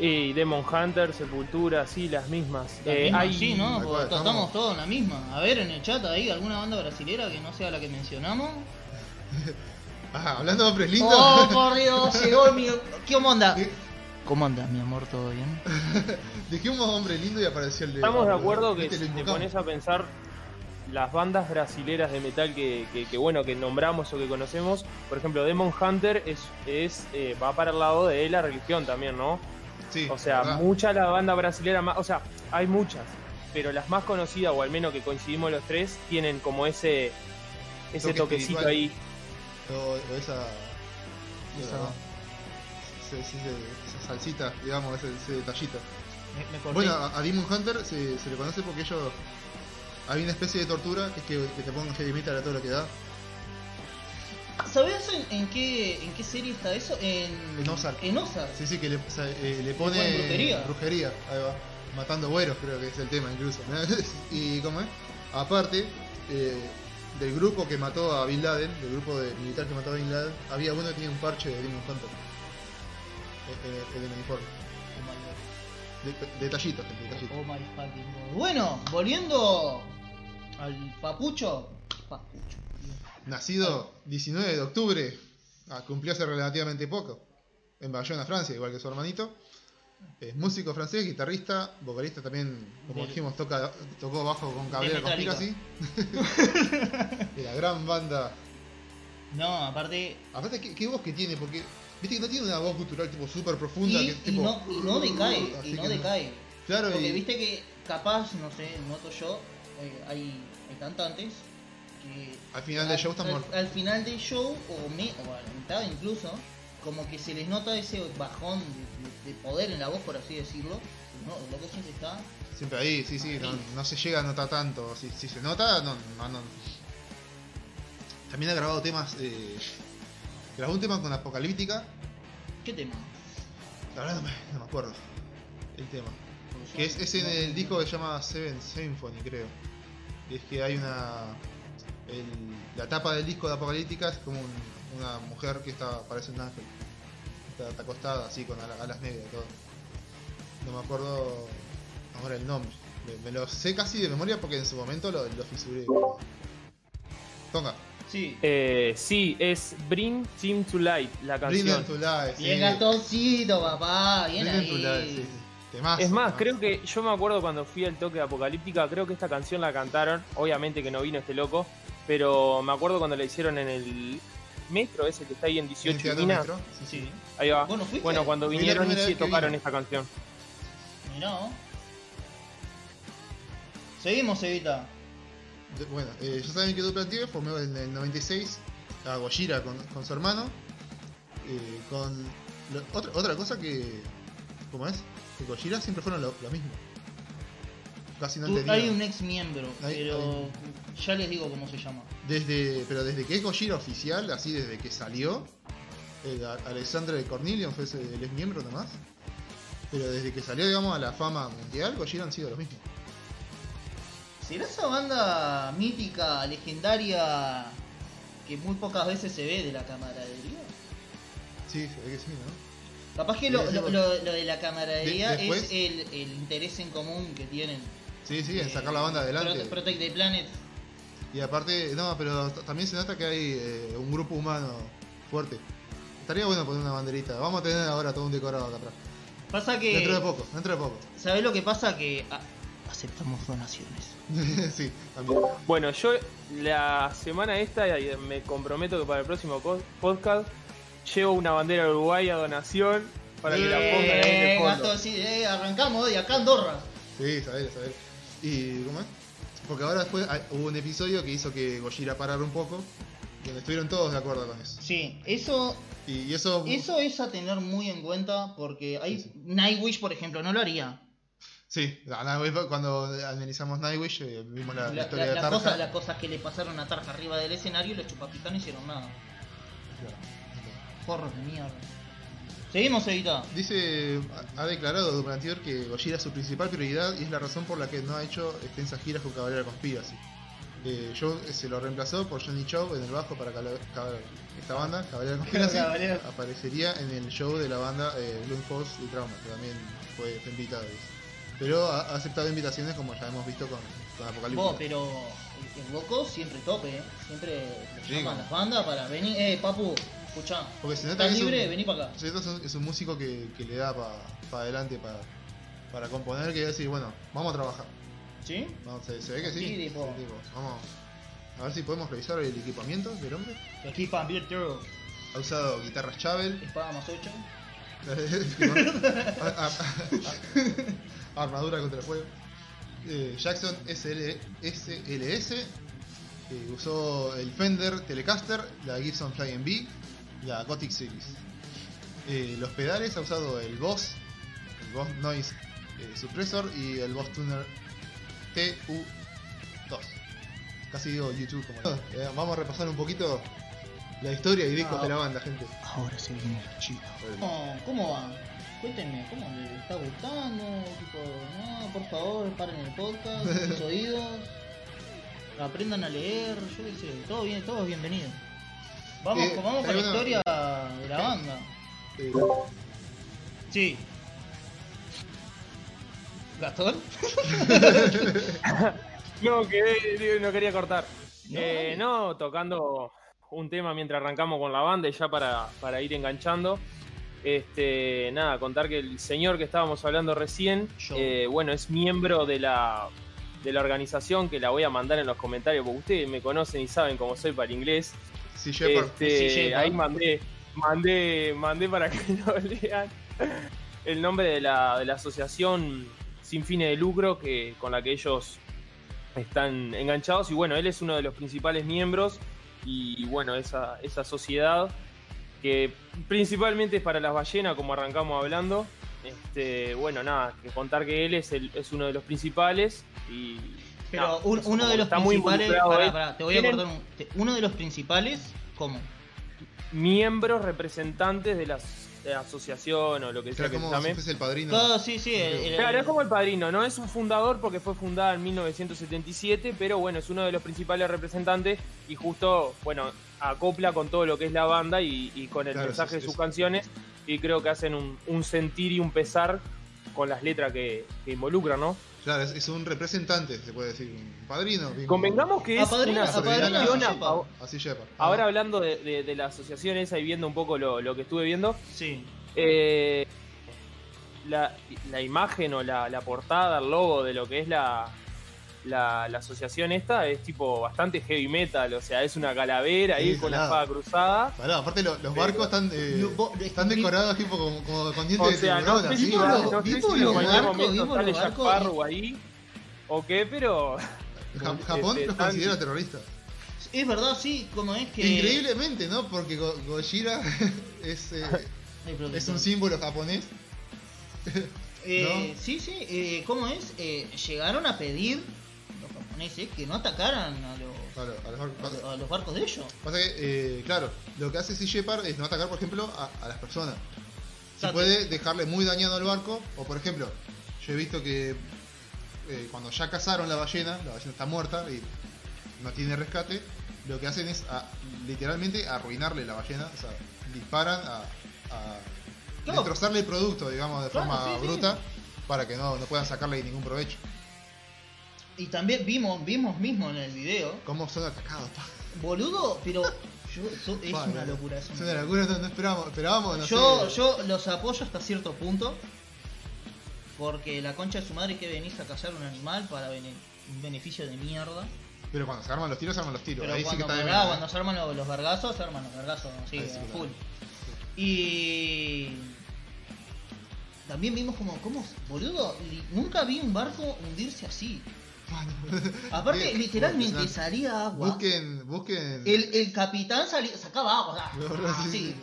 Y Demon Hunter, Sepultura, sí, las mismas. La Eh, misma, hay- sí, ¿no? Porque estamos... estamos- todos en la misma. A ver, en el chat ahí, alguna banda brasilera que no sea la que mencionamos. Ah, hablando de hombres lindos. ¡Oh, por Dios! Llegó mi. ¿Qué onda? ¿Qué? ¿Cómo andas, mi amor? ¿Todo bien? Dijimos hombre lindo y apareció el de. Estamos de acuerdo que si te pones a pensar las bandas brasileras de metal que, que- que, bueno que nombramos o que conocemos, por ejemplo, Demon Hunter es, es eh, va para el lado de la religión también, ¿no? Sí, O sea, verdad. mucha la banda brasilera más, o sea, hay muchas, pero las más conocidas o al menos que coincidimos los tres tienen como ese ese Toque toquecito ahí. O, o esa. Esa- ese- ese- ese- esa salsita, digamos, ese, ese detallito. Me, me corté. Bueno, a, a Demon Hunter se, se le conoce porque ellos. Hay una especie de tortura que es que, que te pongan heavy metal a todo lo que da. ¿Sabés en, en qué, en qué serie está eso? En, En Ozark. En Ozark. Sí, sí, que le, o sea, eh, le pone. brujería. brujería, ahí va. Matando güeros, creo que es el tema incluso. y ¿cómo es? Aparte, eh, del grupo que mató a Bin Laden, del grupo de militar que mató a Bin Laden, había uno que tenía un parche de Demon Hunter. En, en- en el uniforme. Oh God. De- detallitos, detallitos. Oh my fucking God. Bueno, volviendo al papucho. Papucho. Nacido 19 de octubre, ah, cumplió hace relativamente poco, en Bayona, Francia, igual que su hermanito. Es músico francés, guitarrista, vocalista también, como dijimos, toca, tocó bajo con Cabrera. Conspiracy. de la gran banda. No, aparte. Aparte, ¿qué, qué voz que tiene? Porque, viste que no tiene una voz cultural tipo súper profunda. Y, que, y tipo, no, y no decae. así Y no decae. Claro, Porque y, viste que capaz, no sé, noto yo, eh, hay, hay cantantes que al final del show están al, muertos. al final del show, o, me, o a la mitad incluso, como que se les nota ese bajón de, de- de poder en la voz, por así decirlo. No, lo que siempre está. Siempre ahí, sí, sí, no, no se llega a notar tanto. Si, si se nota, no, no, no. También ha grabado temas. Eh, grabó un tema con Apocalíptica. ¿Qué tema? La verdad no me, no me acuerdo. El tema. Porque Que es, es en el disco que se llama Seven Symphony, creo. Y es que hay una. El- la tapa del disco de Apocalíptica es como un- una mujer que está parece un ángel. Está, está acostada así con ala- alas negras y todo. No me acuerdo ahora el nombre. Me, me lo sé casi de memoria porque en su momento lo, lo fisuré. Tonga. Sí. Eh, sí, es Bring Team to Light, la Bring canción. Them to Life. sí. Bien Gastoncito, papá. Bien Bring to ahí. sí, sí. Temazo, Es más, temazo. creo que yo me acuerdo cuando fui al toque de Apocalíptica, creo que esta canción la cantaron, obviamente que no vino este loco, pero me acuerdo cuando la hicieron en el Metro, ese que está ahí en En 18 el Teatro Minas. Metro. Sí, sí. Sí. Ahí va. Bueno. Bueno, cuando vinieron y sí tocaron esta canción. Mirá. Seguimos, Evita. De- Bueno, eh, ya saben que Duplantier formó en el 96 a Gojira con, con su hermano. eh, con lo- otra, otra cosa que. ¿Cómo es? Que Gojira siempre fueron lo, lo mismo. Casi no Tú- entendía. hay un ex miembro, Hay- pero ya les digo cómo se llama. Desde, pero desde que es Gojira oficial, así desde que salió, el Alexandre Cornelius fue ese- el ex miembro nomás. Pero desde que salió, digamos, a la fama mundial, Gojira han sido los mismos. ¿Será esa banda mítica, legendaria, que muy pocas veces se ve de la camaradería? Sí, se ve que sí, ¿no? Capaz que lo, sí, lo- bueno. lo- lo de la camaradería De- después- es el, el interés en común que tienen. Sí, sí, en Eh, sacar la banda adelante. Prote- Protect the Planet. Y aparte, no, pero también se nota que hay eh, un grupo humano fuerte. Estaría bueno poner una banderita. Vamos a tener ahora todo un decorado acá atrás. Pasa que. Dentro de poco, dentro de poco. ¿Sabés lo que pasa? Que aceptamos donaciones. sí, también. Bueno, yo la semana esta me comprometo que para el próximo podcast llevo una bandera de Uruguay a donación para que la pongan ahí en el fondo. gato, sí, eh, arrancamos hoy acá Andorra. Sí, saber, saber. ¿Y cómo es? Porque ahora después hay- hubo un episodio que hizo que Gojira parara un poco. Donde estuvieron todos de acuerdo con eso. Sí, eso, Y, y eso. eso es a tener muy en cuenta porque hay Sí, sí. Nightwish, por ejemplo, no lo haría. Sí, la- la- cuando analizamos Nightwish eh, vimos la, la La- historia la- de las, Tarja. cosas, las cosas que le pasaron a Tarja arriba del escenario y los chupapitas no hicieron nada. Porros de mierda. Seguimos, Evita. Dice, ha declarado Duplantier que Gojira es su principal prioridad y es la razón por la que no ha hecho extensas giras con Cabalera Conspiracy. Eh, Joe se lo reemplazó por Johnny Chow en el bajo para cala- esta banda, Cabalera Conspiracy. Cabalera. Aparecería en el show de la banda eh, Bloom Force y Trauma, que también fue, fue invitado. dice. Pero ha, ha aceptado invitaciones como ya hemos visto con, con Apocalipsis. Vos, pero el, loco siempre tope, ¿eh? Siempre llaman las bandas para venir. Eh, papu, escuchá. Porque se nota ¿Estás que un- libre? Vení para acá. Se nota es un- músico que, que le da para adelante para, para componer, que decir, bueno, vamos a trabajar. ¿Sí? Se, se ve que sí. Sí, tipo. Sí, tipo, Vamos a ver si podemos revisar el equipamiento del hombre. Equipa Virtual, Ha usado guitarras Chavel, espada más 8. a- a- a- armadura contra el fuego. Eh, Jackson SL, SLS eh, usó el Fender Telecaster, la Gibson Flying B, la Gothic Series. Eh, los pedales ha usado el Boss, el Boss Noise eh, Suppressor y el Boss Tuner TU2. Casi digo YouTube como. Eh, vamos a repasar un poquito la historia y discos Ah. de la banda, gente. Ahora se viene lo chido. ¿Cómo, ¿Cómo va? Cuéntenme, ¿cómo les está gustando? Tipo, no, por favor, paren el podcast, sus oídos, aprendan a leer, yo qué sé, todo bien, todo es bienvenido. Vamos, Eh, vamos con la una- historia de la banda. Eh, Sí. ¿Gastón? No, que no quería cortar. No, Eh, no, tocando un tema mientras arrancamos con la banda y ya para, para ir enganchando. Este, nada, contar que el señor que estábamos hablando recién, eh, bueno, es miembro de la, de la organización que la voy a mandar en los comentarios, porque ustedes me conocen y saben cómo soy para el inglés. Sí, Shepard. Este, ahí mandé, mandé, mandé para que lo lean el nombre de la, de la asociación sin fines de lucro que, con la que ellos están enganchados. Y bueno, él es uno de los principales miembros. Y bueno, esa, esa sociedad que principalmente es para las ballenas, como arrancamos hablando. Este, bueno, nada, que contar que él es, el, es uno de los principales. Y Pero un- uno como de los principales. Pará, pará, te voy a cortar un. te- Uno de los principales, ¿cómo? miembros representantes de la, de asociación o lo que sea que se como si llame. el padrino. Todo, sí, sí. el- el- Claro, es como el padrino, no es un fundador porque fue fundada en 1977, pero bueno, es uno de los principales representantes y justo, bueno, acopla con todo lo que es la banda y, y con el Claro, mensaje sí, de sí, sus sí. canciones y creo que hacen un, un sentir y un pesar con las letras que, que involucran, ¿no? Claro, es, es un representante, se puede decir. Un padrino. Convengamos que es Apadrina- una apadrina asociación Así Shepard. Ahora Ah, hablando de, de- de la asociación esa y viendo un poco lo, lo que estuve viendo, Sí. Eh, la, la imagen o la, la portada, el logo de lo que es la, la, la asociación esta es tipo bastante heavy metal, o sea, es una calavera ahí Sí, con la espada cruzada. Pará, aparte lo- los barcos están, eh, No, vos- están decorados tipo como, como con dientes O de sea, no tiburón, sé si, los- no sé si en los cualquier barcos, momento sale los Jack. Sparrow ahí o qué, pero Ja- Japón este, los tan- considera terroristas. Es verdad, sí, como es que. Increíblemente, ¿no? Porque Go- Gojira es, eh, es un símbolo japonés. Eh, Sí, sí, eh, ¿cómo es? Eh, llegaron a pedir que no atacaran a los, Claro, a los barcos. a, a los barcos de ellos. Pasa que, eh, claro, lo que hace Sea Shepherd es no atacar, por ejemplo, a, las personas. Exacto. puede dejarle muy dañado al barco, o por ejemplo, yo he visto que eh, cuando ya cazaron la ballena, la ballena está muerta y no tiene rescate, lo que hacen es a- literalmente arruinarle la ballena, o sea, disparan a, destrozarle el producto, digamos, de Claro, forma sí, sí. bruta, para que no, no puedan sacarle ningún provecho. Y también vimos, vimos mismo en el video, ¿Cómo son atacados? pa? boludo, pero yo, so- es una locura. Es Es una locura. no, no esperábamos, esperábamos, no Yo, sé. yo los apoyo hasta cierto punto. Porque la concha de su madre que venís a cazar un animal para bene- un beneficio de mierda. Pero cuando se arman los tiros, se arman los tiros. Pero Ahí sí que cuando, está bien. cuando se arman los, los vergazos, se arman los vergazos, sí, sí full. Y también vimos como, ¿cómo? Boludo, nunca vi un barco hundirse así. Aparte, literalmente salía agua. Busquen, busquen. El, el capitán salía, sacaba agua, No, sí.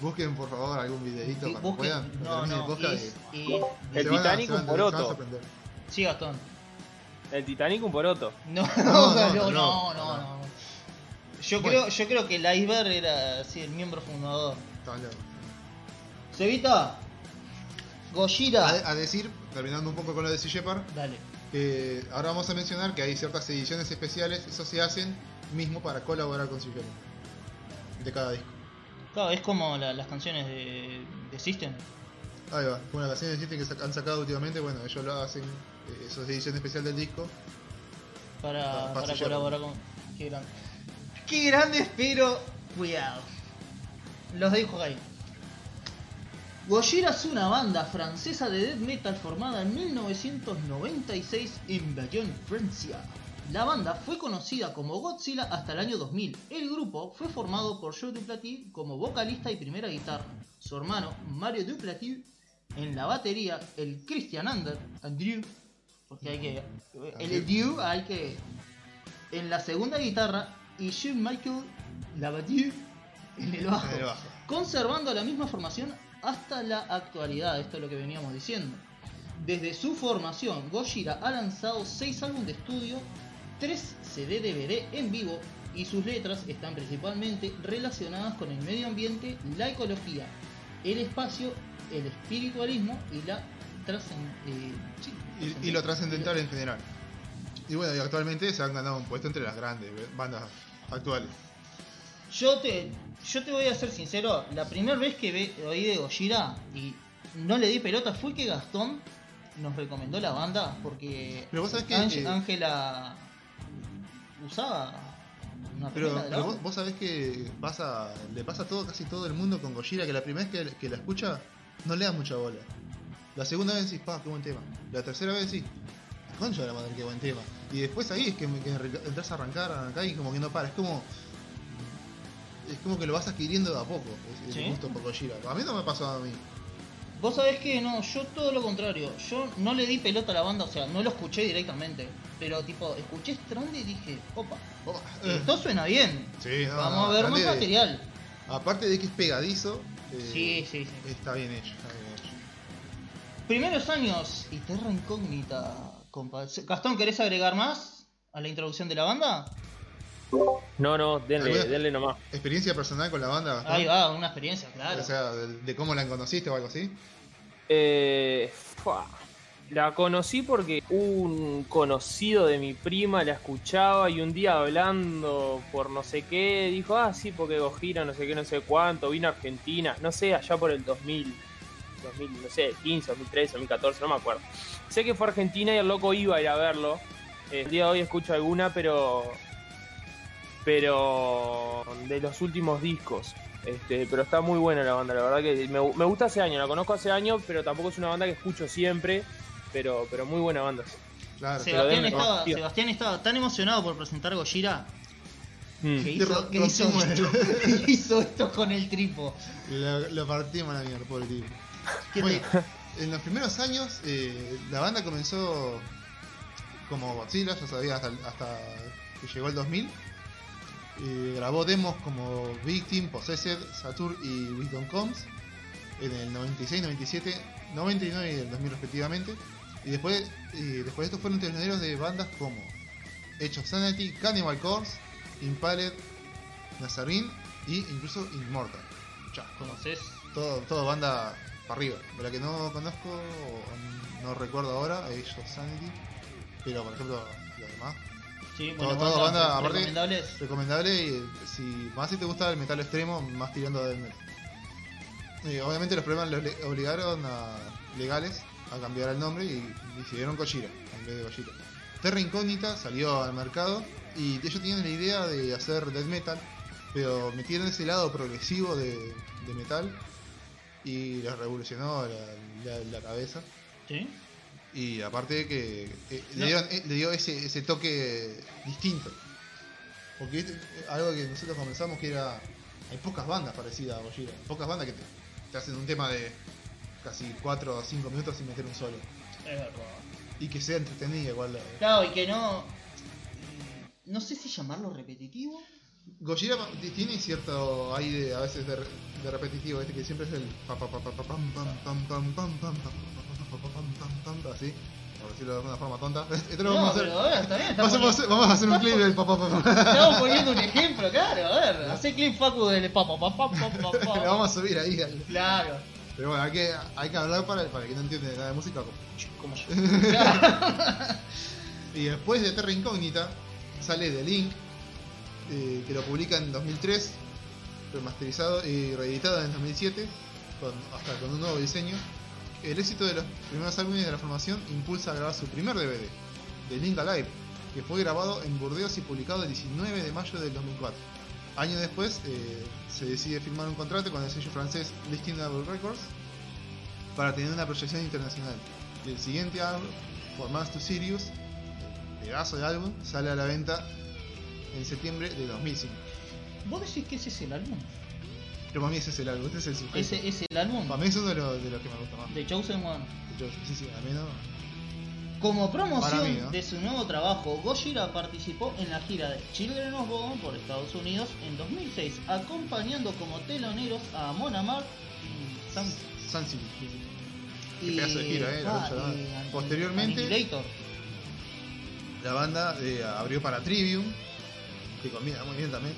Busquen por favor algún videito Sí, para que busquen- puedan. no, no, es, y- El Titanic un poroto. Sí, Gastón. el Titanic un poroto. No, No, no, no, no, no, no, no. no. Yo, Bueno. creo, yo creo que el iceberg era sí, el miembro fundador. Cevita, Gojira. A, a decir, terminando un poco con lo de Sea Dale. Que ahora vamos a mencionar que hay ciertas ediciones especiales, eso se hacen mismo para colaborar con Shepherd. De cada disco. Claro, es como la- las canciones de, de System. Ahí va, una canción de System que sac- han sacado últimamente, bueno, ellos lo hacen, eh, eso es edición especial del disco. para, Pa- para colaborar con. Qué grande. Qué grande, pero cuidado. Los dejo ahí. Gojira es una banda francesa de death metal formada en 1996 en Bayonne, Francia. La banda fue conocida como Godzilla hasta el año 2000. El grupo fue formado por Joe Duplaty como vocalista y primera guitarra, su hermano Mario Duplaty en la batería, el Christian Ander, Andrew, porque hay que. El Andrew hay que. En la segunda guitarra y Jean Michael Lavadieu en el bajo En el bajo. conservando la misma formación hasta la actualidad, esto es lo que veníamos diciendo. Desde su formación, Gojira ha lanzado 6 álbumes de estudio, 3 CD DVD en vivo y sus letras están principalmente relacionadas con el medio ambiente, la ecología, el espacio, el espiritualismo y la eh, sí, Y, y lo trascendental en general. Y bueno, y actualmente se han ganado un puesto entre las grandes bandas actuales. Yo te, yo te voy a ser sincero, la primera vez que ve, oí de Gojira y no le di pelota fue que Gastón nos recomendó la banda porque Pero vos sabés que, Ángel- eh, Ángela usaba una Pero, de pero vos, vos sabés que pasa, le pasa a todo, casi todo el mundo con Gojira, que la primera vez que, que la escucha no le da mucha bola. La segunda vez decís, pa, qué buen tema. La tercera vez decís, concha de la madre, qué buen tema. Y después ahí es que, que entras a arrancar, arrancar y como que no para. Es como. Es como que lo vas adquiriendo de a poco, el ¿Sí? gusto por Gojira. A mí no me ha pasado a mí. Vos sabés que no, yo todo lo contrario, yo no le di pelota a la banda, o sea, no lo escuché directamente, pero tipo, escuché Strand y dije, opa, eh, esto suena bien, sí, no, vamos no, a ver más de- material. Aparte de que es pegadizo, eh, Sí, sí, sí. está bien hecho. Está bien hecho. Primeros años y Terra Incógnita, compa. Gastón, ¿querés agregar más a la introducción de la banda? No, no, denle, ¿Alguna- denle nomás. Experiencia personal con la banda, Gastón? Ahí va, una experiencia, claro. O sea, de, de cómo la conociste o algo así. Eh, fua. La conocí porque un conocido de mi prima la escuchaba y un día hablando por no sé qué, dijo, ah, sí, porque Gojira, no sé qué, no sé cuánto, vino a Argentina, no sé, allá por el 2000, 2000, no sé, 15, 2013, 2014, no me acuerdo. Sé que fue a Argentina y el loco iba a ir a verlo. Eh, el día de hoy escucho alguna, pero pero de los últimos discos. Este, pero está muy buena la banda, la verdad que me, me gusta hace años, la conozco hace años, pero tampoco es una banda que escucho siempre, pero, pero muy buena banda. Claro. Sebastián, estaba, conocido. Sebastián estaba tan emocionado por presentar Gojira Mm. que hizo, que esto, hizo esto con el tripo. Lo, lo partimos a la mierda, pobre tipo. ¿Qué Bueno, te- en los primeros años, eh, la banda comenzó como Godzilla, ya sabía, hasta, hasta que llegó el 2000. Eh, grabó demos como Victim, Possessed, Saturn y Wisdom Comes en el 96, 97, 99 y el 2000 respectivamente. Y después, eh, después de esto fueron teloneros de bandas como Age of Sanity, Cannibal Corpse, Impaled, Nazarene e incluso Immortal. Ya, ¿Conoces? todo, todo banda para arriba. De la que no conozco, o no recuerdo ahora, Age of Sanity. Pero por ejemplo, lo demás. Sí, Todo- bueno, todo banda, aparte- recomendables. Recomendable y si más si te gusta el metal extremo, más tirando del metal. Y obviamente los problemas los obligaron a legales a cambiar el nombre y decidieron Kojira en vez de Kojira. Terra Incógnita salió al mercado y ellos tenían la idea de hacer death metal, pero metieron ese lado progresivo de, de metal y les revolucionó la, la- la cabeza. ¿Sí? Y aparte que eh, No. le, dieron- eh, le dio ese, ese toque distinto. Porque algo que nosotros comenzamos que era. Hay pocas bandas parecidas a Gojira. Pocas bandas que te, te hacen un tema de casi 4 o 5 minutos sin meter un solo. Es verdad. Y que sea entretenida igual. la- Claro, y que no. No sé si llamarlo repetitivo. Gojira tiene cierto aire a veces de, de repetitivo, este que siempre es el pa pa pa pa pa pam pam pam pam pam pam pam pam pam pam pam así, por decirlo de alguna forma tonta. No, vamos a hacer. pero ahora está bien. Vamos vamos a hacer un clip del pa pa pa pa. estamos poniendo un ejemplo, claro. A ver, hace clip Facu del pa pa. Lo vamos a subir ahí. al- Claro. Pero bueno, hay que, hay que hablar para, para el que no entiende nada de música. como- Como yo. Claro. Y después de Terra Incógnita sale The Link, eh, que lo publica en 2003, remasterizado y reeditado en 2007, con, hasta con un nuevo diseño. El éxito de los primeros álbumes de la formación impulsa a grabar su primer DVD, The Link Alive, que fue grabado en Burdeos y publicado el 19 de mayo del 2004. Años después eh, se decide firmar un contrato con el sello francés Listenable Records para tener una proyección internacional. Y el siguiente álbum, For Mans to Sirius, pedazo de álbum, sale a la venta en septiembre de 2005. ¿Vos decís que ese es el álbum? Pero para mí ese es el álbum, este es el sujeto. ¿Ese es el álbum? Para mí es uno de los, de los que me gusta más. The Chosen One. Sí, sí, a mí no. Como promoción mí, ¿no? de su nuevo trabajo, Gojira participó en la gira de Children of Bodom por Estados Unidos en 2006, acompañando como teloneros a Mon Amarth y Sam. Qué y, pedazo de gira, eh, ah, de y Posteriormente-. La banda eh, abrió para Trivium, que combina muy bien también,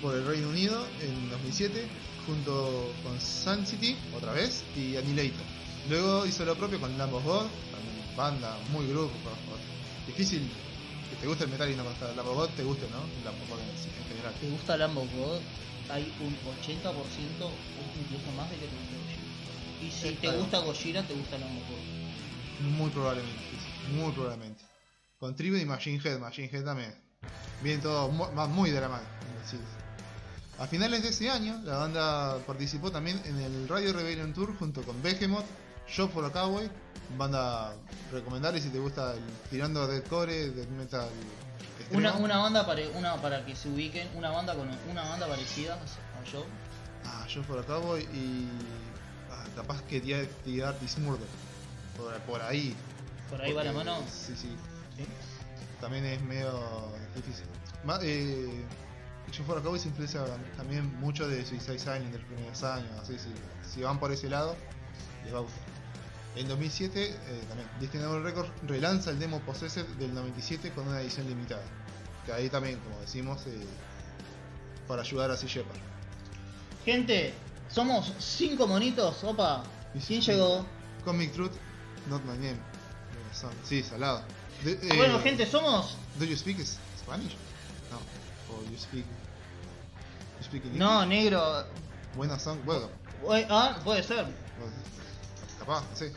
por el Reino Unido en 2007, junto con Sun City, otra vez, y Annihilator. Luego hizo lo propio con Lamb of God, también banda, muy grupo. con- Difícil que te guste el metal y no conozcas Lamb of God, te guste, ¿no? Lamb of God en, general. ¿Te gusta Lamb of God? Hay un 80% o incluso más de que te gusta Gojira. Y si te gusta Gojira, te gusta Lamb of God. Muy probablemente, muy probablemente. Con y Machine Head, Machine Head también. Mu- más muy de la mano. sí. A finales de ese año, la banda participó también en el Radio Rebellion Tour junto con Behemoth, Shop for a Cowboy, banda recomendable si te gusta el tirando deathcore, death metal. Una, una banda para, una para que se ubiquen, una banda con una banda parecida a Joe. Ah, Shop for a Cowboy y. ah, capaz que tirar, Dismurder. Por, por ahí. Por ahí va la mano. Sí, sí. ¿Sí? También es medio difícil. Ma- eh, yo fuera Cowboy se influencia también mucho de Suicide Silent de los primeros años. Así, si, si van por ese lado, les va a gustar. En 2007, eh, también, Destinable Records relanza el demo Possessed del 97 con una edición limitada. Que ahí también, como decimos, eh, para ayudar a Sea Shepard. Gente, somos cinco monitos, opa. ¿Quién llegó? Comic Truth, Not My Name. Eh, son- sí, salado. De- eh, Bueno, gente, somos. ¿Do you speak Spanish? No. O you speak. Speak No, negro. Buenas son. Bueno, Ah, puede ser. capaz, sé.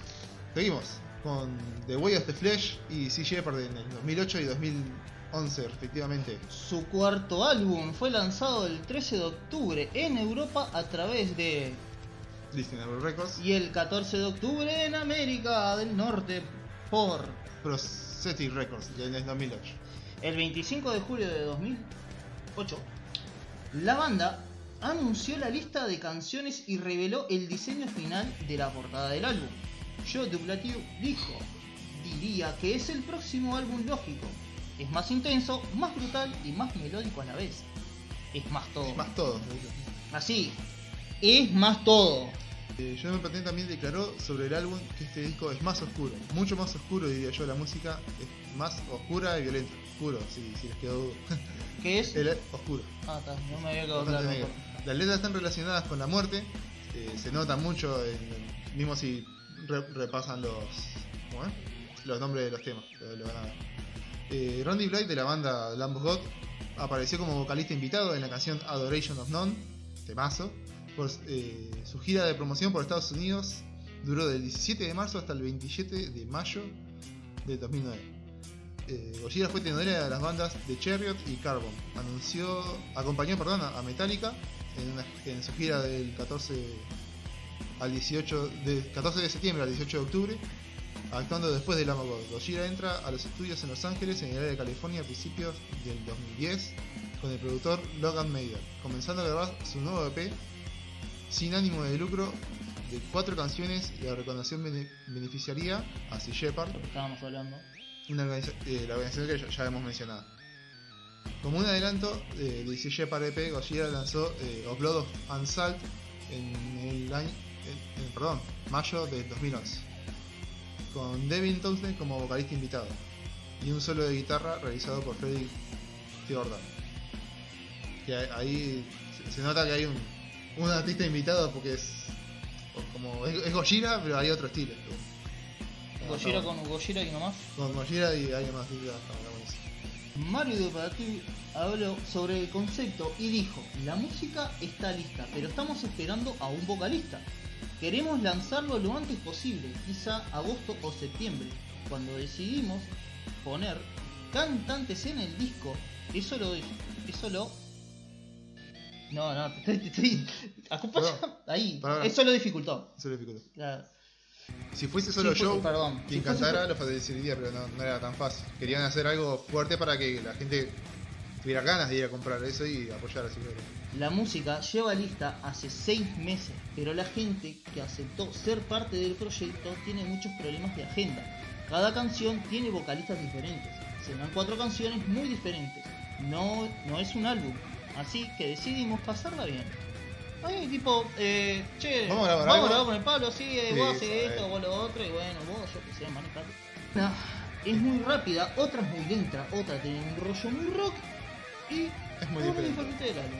Seguimos con The Way of the Flesh y Sea Shepherd en el 2008 y 2011, respectivamente. Su cuarto álbum fue lanzado el 13 de octubre en Europa a través de. Listenable Records. Y el 14 de octubre en América del Norte por Prosthetic Records, en el 2008. el 25 de julio de 2008, la banda anunció la lista de canciones y reveló el diseño final de la portada del álbum. Joe Duplatiu dijo, diría que es el próximo álbum lógico. Es más intenso, más brutal y más melódico a la vez. Es más todo. Es más todo. Así, es más todo. Eh, John Patton también declaró sobre el álbum que este disco es más oscuro, mucho más oscuro diría yo, la música es más oscura y violenta. Oscuro, si, si les quedó duda. ¿Qué es? El- oscuro. Ah, está, no me había quedado claro. Las letras están relacionadas con la muerte, eh, se nota mucho, en- mismo si re- repasan los, ¿cómo es? los nombres de los temas, lo, lo van a ver. Eh, Randy Blythe de la banda Lamb of God apareció como vocalista invitado en la canción Adoration of None, temazo, por eh, su gira de promoción por Estados Unidos duró del 17 de marzo hasta el 27 de mayo de 2009. Eh, fue tenorera de las bandas de Chariot y Carbon. Anunció, acompañó perdón, a Metallica en, una- su gira del 14 al 18 de 14 de septiembre al 18 de octubre, actuando después de Lamb of God. Gojira entra a los estudios en Los Ángeles, en el área de California, a principios del 2010, con el productor Logan Mayer, comenzando a grabar su nuevo EP sin ánimo de lucro de cuatro canciones y la recaudación bene- beneficiaría a Lo que estábamos hablando. Una organiza- eh, la organización que ya, hemos mencionado. Como un adelanto eh, de Sea Shepherd EP, Gojira lanzó eh, Of Blood of and Salt en el año, en- perdón, mayo de 2011, con Devin Townsend como vocalista invitado y un solo de guitarra realizado por Freddy Jordan. Que ahí- se nota que hay un, un artista invitado porque es como es, es Gojira, pero hay otro estilo. Gojira con Gojira y nomás. Con Gojira y alguien más. buenísimo. Mario Deparati habló sobre el concepto y dijo, la música está lista, pero estamos esperando a un vocalista. Queremos lanzarlo lo antes posible, quizá agosto o septiembre. Cuando decidimos poner cantantes en el disco, eso lo eso lo no, no, te estoy, estoy acompaña- ahí, Perdón. eso lo dificultó. Eso lo dificultó. Claro. Si fuese solo Sí, fue- yo, perdón. quien Si fuese cantara solo- lo facilitaría, pero no, no era tan fácil. Querían hacer algo fuerte para que la gente tuviera ganas de ir a comprar eso y apoyar a Silvero. La música lleva lista hace seis meses, pero la gente que aceptó ser parte del proyecto tiene muchos problemas de agenda. Cada canción tiene vocalistas diferentes. Serán cuatro canciones muy diferentes. No, no es un álbum. Así que decidimos pasarla bien. Ay, tipo, eh, che, Vamos a grabar vamos a grabar con el Pablo, sí, eh, Sí, vos haces sabe. esto, vos lo otro, y bueno, vos, yo que sé, manejate. Ah, es muy rápida, otra es muy lenta, otra tiene un rollo muy rock y Es muy diferente. del álbum.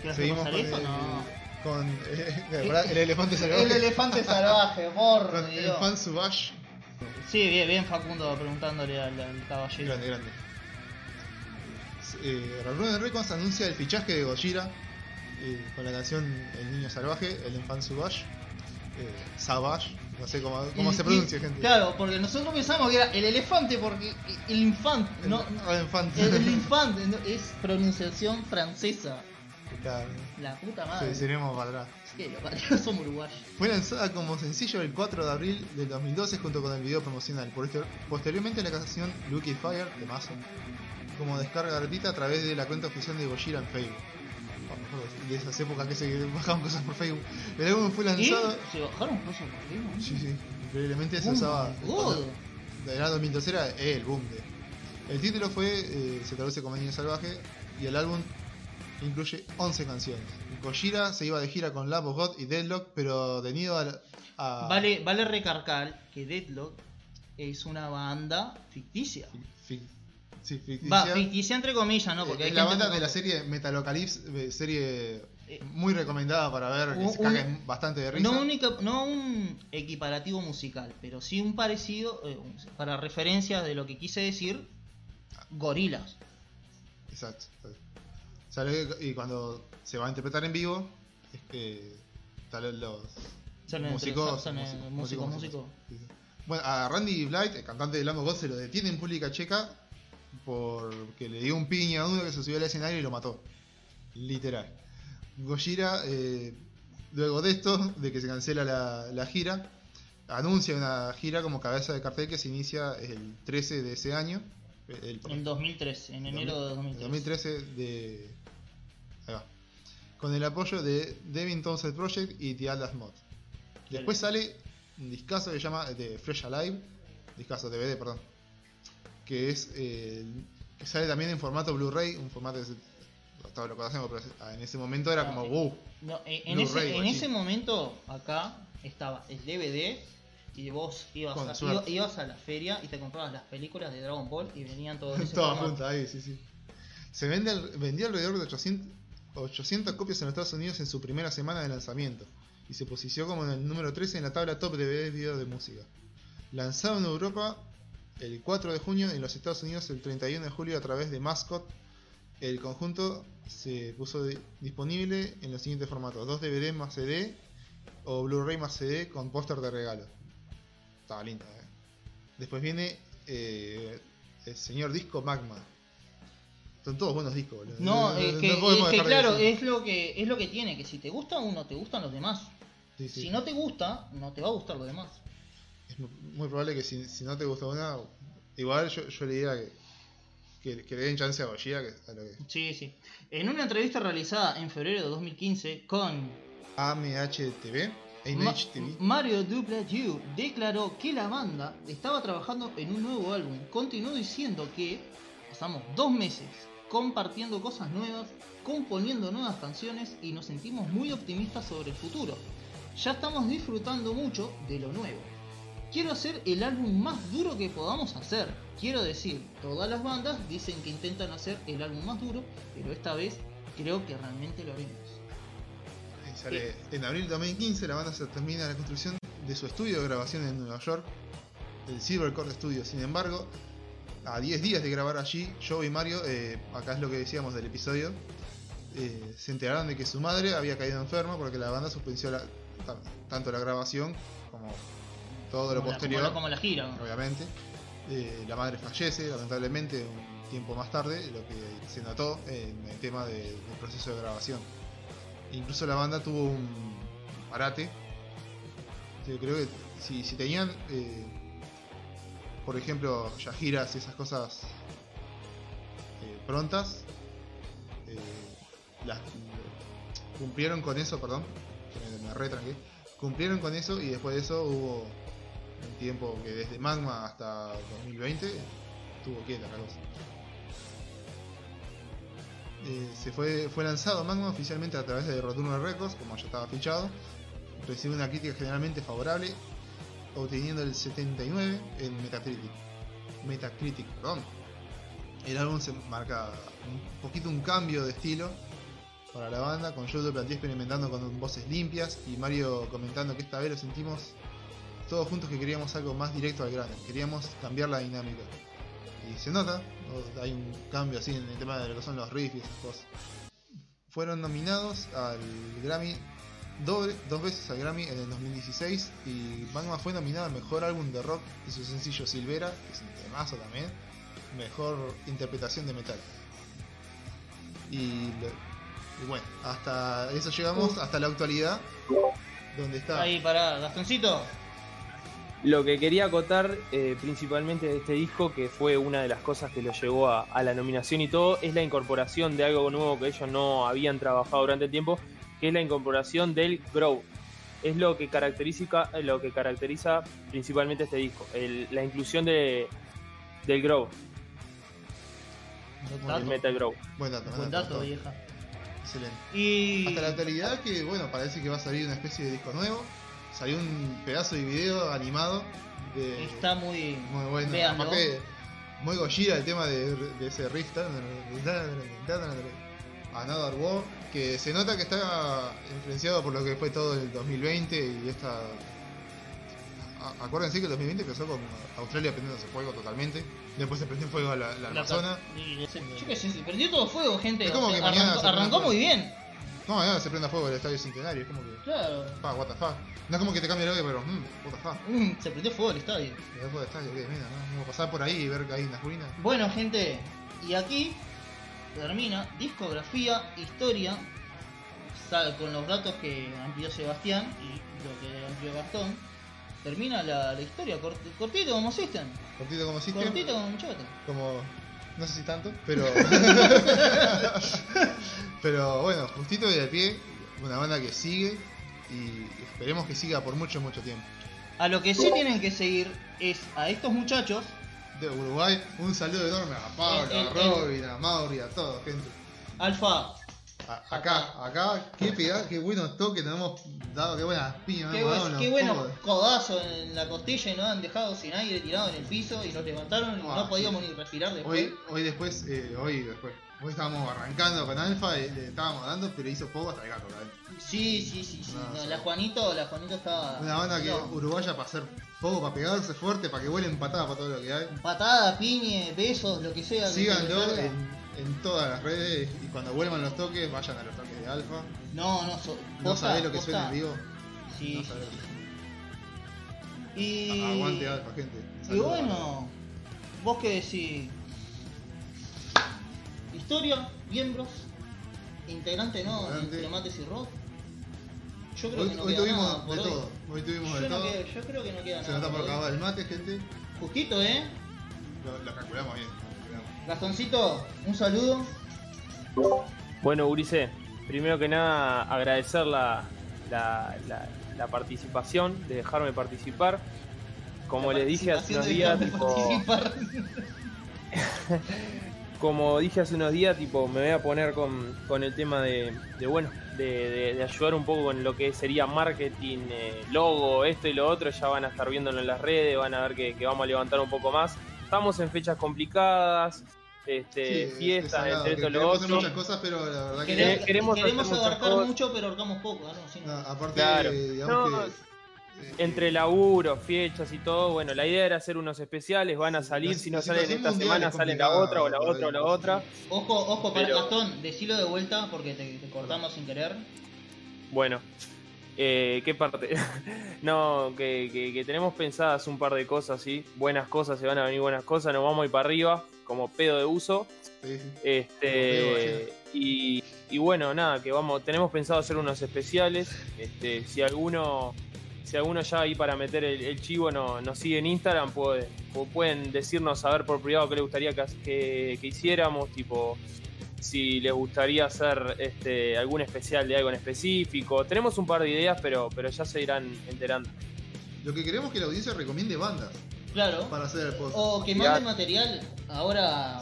¿Quieres Seguimos repasar con, eso? el, No. con eh, ¿verdad? el elefante salvaje. El elefante salvaje, por con el Dios. fan Subash. Sí, bien, bien Facundo preguntándole al, al caballero. Grande, grande. Eh, Roadrunner Records anuncia el fichaje de Gojira eh, con la canción El Niño Salvaje, el Enfant Subash. Eh, Savage, no sé cómo, se pronuncia, gente. Claro, porque nosotros pensamos que era el elefante porque el infante, El, no, el Enfant. el, infante es pronunciación francesa. Claro, La puta sí, madre. seremos para atrás. Sí, lo parió, somos uruguayos. Fue lanzada como sencillo el 4 de abril del 2012 junto con el video promocional. Posterior- Posteriormente la canción Lucky Fire de Mazo como descarga gratuita a través de la cuenta oficial de Gojira en Facebook. De esas épocas que se bajaban cosas por Facebook. El álbum fue ¿Y? lanzado. ¿Se bajaron cosas por Facebook? Sí, sí. Increíblemente se usaba. la 2012 era el boom de. El título fue. eh, se traduce como Niño Salvaje. Y el álbum incluye 11 canciones. Gojira se iba de gira con Love of God y Deadlock, pero venido a. a Vale, vale recargar que Deadlock es una banda ficticia. fi- sí, ficticia. Va, ficticia entre comillas, ¿no? Porque Eh, hay la gente banda de la serie Metalocalypse, eh, serie Eh, muy recomendada para ver, que se caga bastante de risa. No, única, no un equiparativo musical, pero sí un parecido, eh, para referencias de lo que quise decir, gorilas. Exacto. Sale y cuando se va a interpretar en vivo, es que salen los Son músicos, son, músicos, músico, músicos. Bueno, a Randy Blight, el cantante de Lambo God, se lo detiene en pública checa porque le dio un piño a uno que se subió al escenario y lo mató. Literal. Gojira, eh, luego de esto, de que se cancela la, la gira, anuncia una gira como cabeza de cartel que se inicia el 13 de ese año. El, En 2003, en enero de 2003. 2013 de... Ahí va. Con el apoyo de Devin Townsend Project y The Atlas Mod. Después sale un discazo que se llama de Fresh Alive, discazo DVD, perdón, que es eh, que sale también en formato Blu-ray, un formato que lo conocemos, pero en ese momento era Ah, como wow. No, en, en ese, en ese momento, acá estaba el DVD y vos ibas a, iba- ibas a la feria y te comprabas las películas de Dragon Ball y venían todos en ese Toda formato. junta ahí, sí, sí. Se vende, vendió alrededor de 800, 800 copias en los Estados Unidos en su primera semana de lanzamiento y se posicionó como en el número 13 en la tabla top de DVD video de música. Lanzado en Europa el 4 de junio en los Estados Unidos el 31 de julio a través de Mascot. El conjunto se puso di- disponible en los siguientes formatos: 2 DVD más CD o Blu-ray más CD con póster de regalo. Estaba linda, eh. Después viene eh, el señor disco Magma. Son todos buenos discos, boludo. No, es que, es que claro, decir. es lo que es lo que tiene, que si te gusta uno, te gustan los demás. Sí, sí. Si no te gusta, no te va a gustar lo demás. Es mu- muy probable que si, si no te gusta una, igual yo, yo le diría que, que, que le den chance a Gojira, que a lo que Sí, sí. En una entrevista realizada en febrero de 2015 con AMHTV, Ma- AMHTV, Mario Duplagiu declaró que la banda estaba trabajando en un nuevo álbum. Continuó diciendo que pasamos dos meses compartiendo cosas nuevas, componiendo nuevas canciones y nos sentimos muy optimistas sobre el futuro. Ya estamos disfrutando mucho de lo nuevo. Quiero hacer el álbum más duro que podamos hacer. Quiero decir, todas las bandas dicen que intentan hacer el álbum más duro, pero esta vez creo que realmente lo haremos. en abril de 2015 la banda se termina la construcción de su estudio de grabación en Nueva York, el Silver Cord Studio. Sin embargo, a 10 días de grabar allí, Joe y Mario, eh, acá es lo que decíamos del episodio, eh, se enteraron de que su madre había caído enferma porque la banda suspendió tanto la grabación como todo lo Como posterior. la- como la gira. obviamente. Eh, la madre fallece, lamentablemente, un tiempo más tarde, lo que se notó en el tema de- del proceso de grabación. Incluso la banda tuvo un parate. Yo creo que si, si tenían, eh, por ejemplo, ya giras y esas cosas eh, prontas, las cumplieron con eso, perdón, me retranqué. Cumplieron con eso y después de eso hubo un tiempo que desde Magma hasta 2020 estuvo quieta la cosa. Eh, se fue, fue lanzado Magma oficialmente a través de Roturno Records, como ya estaba fichado. Recibió una crítica generalmente favorable, obteniendo el 79 en Metacritic. Metacritic, perdón. El álbum se marca un poquito un cambio de estilo para la banda, con Joe Duplantier experimentando con voces limpias y Mario comentando que esta vez lo sentimos todos juntos que queríamos algo más directo al grano, queríamos cambiar la dinámica. Y se nota, hay un cambio así en el tema de lo que son los riffs y esas cosas. Fueron nominados al Grammy doble- dos veces al Grammy en el 2016 y Magma fue nominado al mejor álbum de rock y su sencillo Silvera, que es un temazo también, mejor interpretación de metal. Y, y bueno, hasta eso llegamos, hasta la actualidad, donde está... Ahí, pará, Gastoncito. Lo que quería acotar eh, principalmente de este disco, que fue una de las cosas que lo llevó a, a la nominación y todo, es la incorporación de algo nuevo que ellos no habían trabajado durante el tiempo, que es la incorporación del groove. Es lo que caracteriza, lo que caracteriza principalmente este disco, el- la inclusión de, del Dato. el metal groove. Buen dato, Buen dato, vieja. Excelente. Y. Hasta la actualidad que, bueno, parece que va a salir una especie de disco nuevo. Salió un pedazo de video animado de... Está muy. Muy bueno. Véanlo. Aparte, muy Gojira el tema de, de ese riff. Another War. Que se nota que está influenciado por lo que fue todo el 2020 y esta... a- Acuérdense que el 2020 empezó con Australia prendiéndose fuego totalmente. Después se prendió fuego a la, la la- Amazonas. yo qué sé, se perdió todo fuego, gente. Es como que arrancó, muy bien. No, no, se prenda fuego el estadio centenario. Es como que... Claro. Pa, what the fuck. No es como que te cambie el audio, pero... Mm, what the fuck. Mm, se prendió fuego el estadio. Y después del estadio, ¿qué? Mira, ¿no? Vamos a pasar por ahí y ver que hay unas ruinas. Bueno, gente, y aquí termina discografía, historia, sal- con los datos que amplió Sebastián y lo que amplió Gastón. termina la, la historia, cort- cortito como System. Cortito como System. Cortito como Muchota. Como. No sé si tanto, pero. pero bueno, justito al pie. Una banda que sigue. Y esperemos que siga por mucho, mucho tiempo. A lo que sí tienen que seguir es a estos muchachos. De Uruguay, un saludo enorme a Pablo, El- el- a Robin, a Mauri, a toda gente. Alfa, A- acá, acá, qué pegada, qué buenos toques nos hemos dado, qué buenas piñas qué, buen- qué buenos codazos en la costilla y nos han dejado sin aire tirado en el piso y nos levantaron y no podíamos ni respirar después. Hoy, hoy después, eh, hoy después. Hoy estábamos arrancando con Alfa y le estábamos dando, pero hizo poco hasta el gato, ¿verdad? Sí, sí, sí, sí. No, No, la Juanito, la Juanito estaba. Una banda que no. uruguaya para hacer poco, para pegarse fuerte, para que vuelen patadas para todo lo que hay. Patada, piñe, besos, lo que sea. Síganlo en, en todas las redes y cuando vuelvan los toques, vayan a los toques de Alfa. No, no, so, No posta, sabés lo que posta. suena en vivo. Sí, No sí, sabés. sí. Y. Aguante Alfa, gente. Y bueno, vos qué decís. Historia, miembros, integrante no, y rock. Yo creo Hoy, que no hoy queda tuvimos nada por de hoy. todo. Hoy tuvimos Yo, de no todo. yo creo que no queda Se nada. nota por por hoy. acabar el mate, gente. Justito, ¿eh? Lo, lo calculamos bien. Gastoncito, un saludo. Bueno, Urice, primero que nada agradecer la, la, la- la participación, de dejarme participar. Como La les dije hace unos días, tipo, participar. como dije hace unos días, tipo, me voy a poner con, con el tema de, de, bueno, de, de- de ayudar un poco con lo que sería marketing, eh, logo, esto y lo otro. Ya van a estar viéndolo en las redes, van a ver que, que vamos a levantar un poco más. Estamos en fechas complicadas, este, Sí, fiestas, es entre esto lo queremos hacer otro. muchas cosas, pero la verdad que. Queremos, queremos abarcar mucho, pero ahorcamos poco. ¿no? Sí. No, aparte, Claro. digamos No, que. Entre laburos, fechas y todo, bueno, la idea era hacer unos especiales, van a salir, La si no salen esta semana es salen la otra o la otra o la otra. Ojo, ojo, para Pero- Gastón, decilo de vuelta porque te, te cortamos sin querer. Bueno, eh, ¿qué parte? no, que, que- que tenemos pensadas un par de cosas, sí, buenas cosas, se van a venir buenas cosas, nos vamos a ir para arriba, como pedo de uso. sí, sí. Este, y, y bueno, nada, que vamos, tenemos pensado hacer unos especiales. Este, si alguno, si alguno ya ahí para meter el, el chivo no, nos sigue en Instagram, puede, pu- pueden decirnos a ver por privado qué les gustaría que, que- que hiciéramos, tipo si les gustaría hacer este, algún especial de algo en específico. Tenemos un par de ideas, pero, pero ya se irán enterando. Lo que queremos es que la audiencia recomiende bandas Claro. para hacer el podcast. O que manden material ahora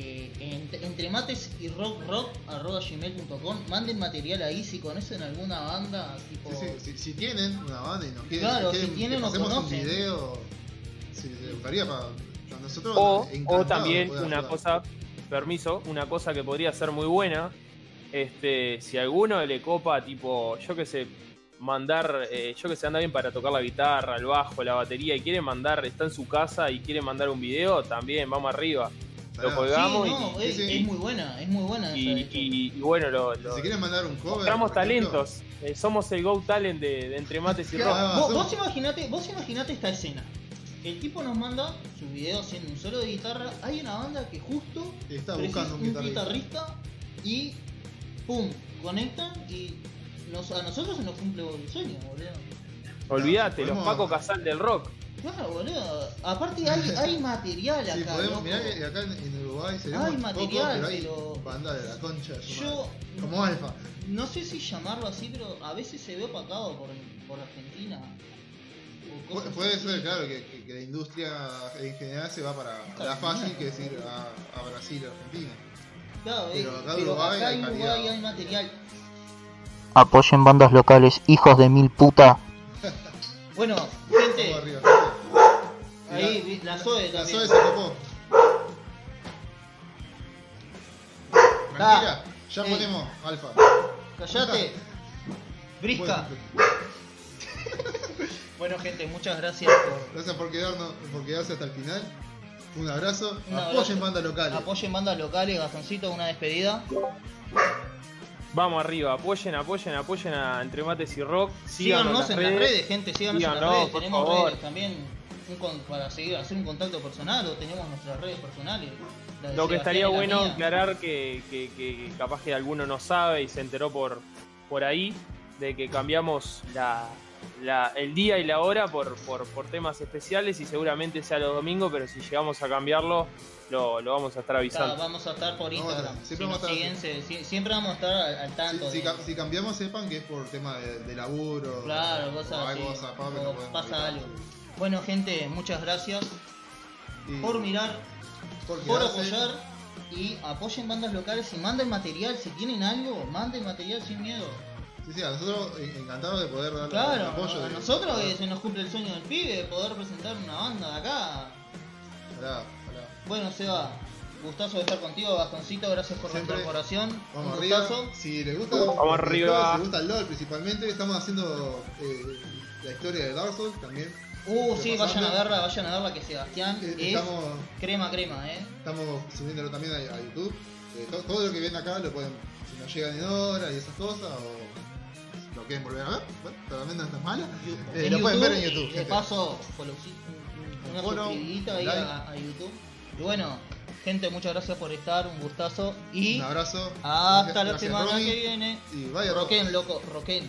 eh, en- entre mates y rock rock arroba gmail.com. Manden material ahí si conocen alguna banda tipo. Sí, sí, si, si tienen una banda y nos quieren, Claro, quieren si tienen que o pasemos un video, si les gustaría para, para nosotros. O, o también una ayudar. cosa, permiso, una cosa que podría ser muy buena, este, si a alguno le copa, tipo, yo que sé, mandar, eh, yo que sé, anda bien para tocar la guitarra, el bajo, la batería y quiere mandar, está en su casa y quiere mandar un video, también vamos arriba. Lo colgamos. Sí, no, y- es, sí, sí. es muy buena, es muy buena Y, esa, de hecho. y- y bueno, lo, lo- Si quieren mandar un cover. mostramos talentos, eh, somos el Go Talent de, de Entre Mates y Claro. Rock. Ah, Vos, somos- vos imaginate, vos imaginate esta escena. El tipo nos manda sus videos haciendo un solo de guitarra. Hay una banda que justo Está buscando un guitarrista. y pum, conectan y nos- a nosotros se nos cumple el sueño, boludo. Olvídate, los Paco Casal del rock. Claro, boludo. Aparte hay, hay material acá. Sí, podemos, loco. mirá que acá en, en Uruguay sería Hay material, poco, pero hay pero- bandas de la concha de su Yo madre. Como Alfa. no sé si llamarlo así, pero a veces se ve opacado por, por Argentina. Pu- Puede así. ser, claro, que, que- que la industria en general se va para la fácil, que es ir a, a Brasil, Argentina. Claro, Pero eh, acá en pero Uruguay acá hay en calidad. Uruguay hay material. Apoyen bandas locales, hijos de mil puta. Bueno, la Zoe La también. Zoe se copó. Tranquila, ya Ey. ponemos Alfa. Callate. Brisca. Bueno, Bueno, gente, muchas gracias por. gracias por quedarnos, por quedarse hasta el final. Un abrazo. Un Apoyen abrazo. bandas locales. Apoyen bandas locales, Gastoncito, una despedida. Vamos arriba, apoyen, apoyen, apoyen a Entre Mates y Rock. Síganos Síganos en las redes, gente, síganos en las redes. Tenemos favor. redes también un con- para seguir, hacer un contacto personal o tenemos nuestras redes personales. Lo que estaría bueno mía. aclarar que, que- que capaz que alguno no sabe y se enteró por, por ahí de que cambiamos la, la- el día y la hora por, por, por temas especiales y seguramente sea los domingos, pero si llegamos a cambiarlo, lo, lo vamos a estar avisando. vamos a estar por Instagram. Si siempre vamos a siguen, estar- se- si- siempre vamos a estar al, tanto. si de- ca- si cambiamos, sepan que es por tema de, de laburo. Claro, o cosas algo zapado o no pasa evitar. algo. Bueno, gente, muchas gracias Y por mirar, por apoyar y apoyen bandas locales y manden material. Si tienen algo, manden material sin miedo. Sí, sí, a nosotros en- encantados de poder dar el Claro, apoyo. a de- nosotros que se nos cumple el sueño del pibe de poder presentar una banda de acá. Ojalá, ojalá. Bueno, Seba, gustazo de estar contigo, Bastoncito, gracias por Siempre. la incorporación. Vamos Un arriba. gustazo. Si les gusta, Vamos el arriba. juego, si les gusta el LOL principalmente, estamos haciendo eh, la historia de Dark Souls también. Uh, ¿Qué sí, pasante? vayan a verla, vayan a verla que Sebastián Eh, es estamos, crema crema, eh. estamos subiéndolo también a, a YouTube. Eh, to- todo lo que ven acá lo pueden, si no llegan en hora y esas cosas, o lo quieren volver a ver, bueno, también no está mala. Eh, lo pueden ver en YouTube. De paso, una Follow, suscribidita ahí a, a YouTube. Y bueno, gente, muchas gracias por estar, un gustazo. Y Un abrazo. hasta la semana que viene. Y vaya. Roquen, loco, roquen.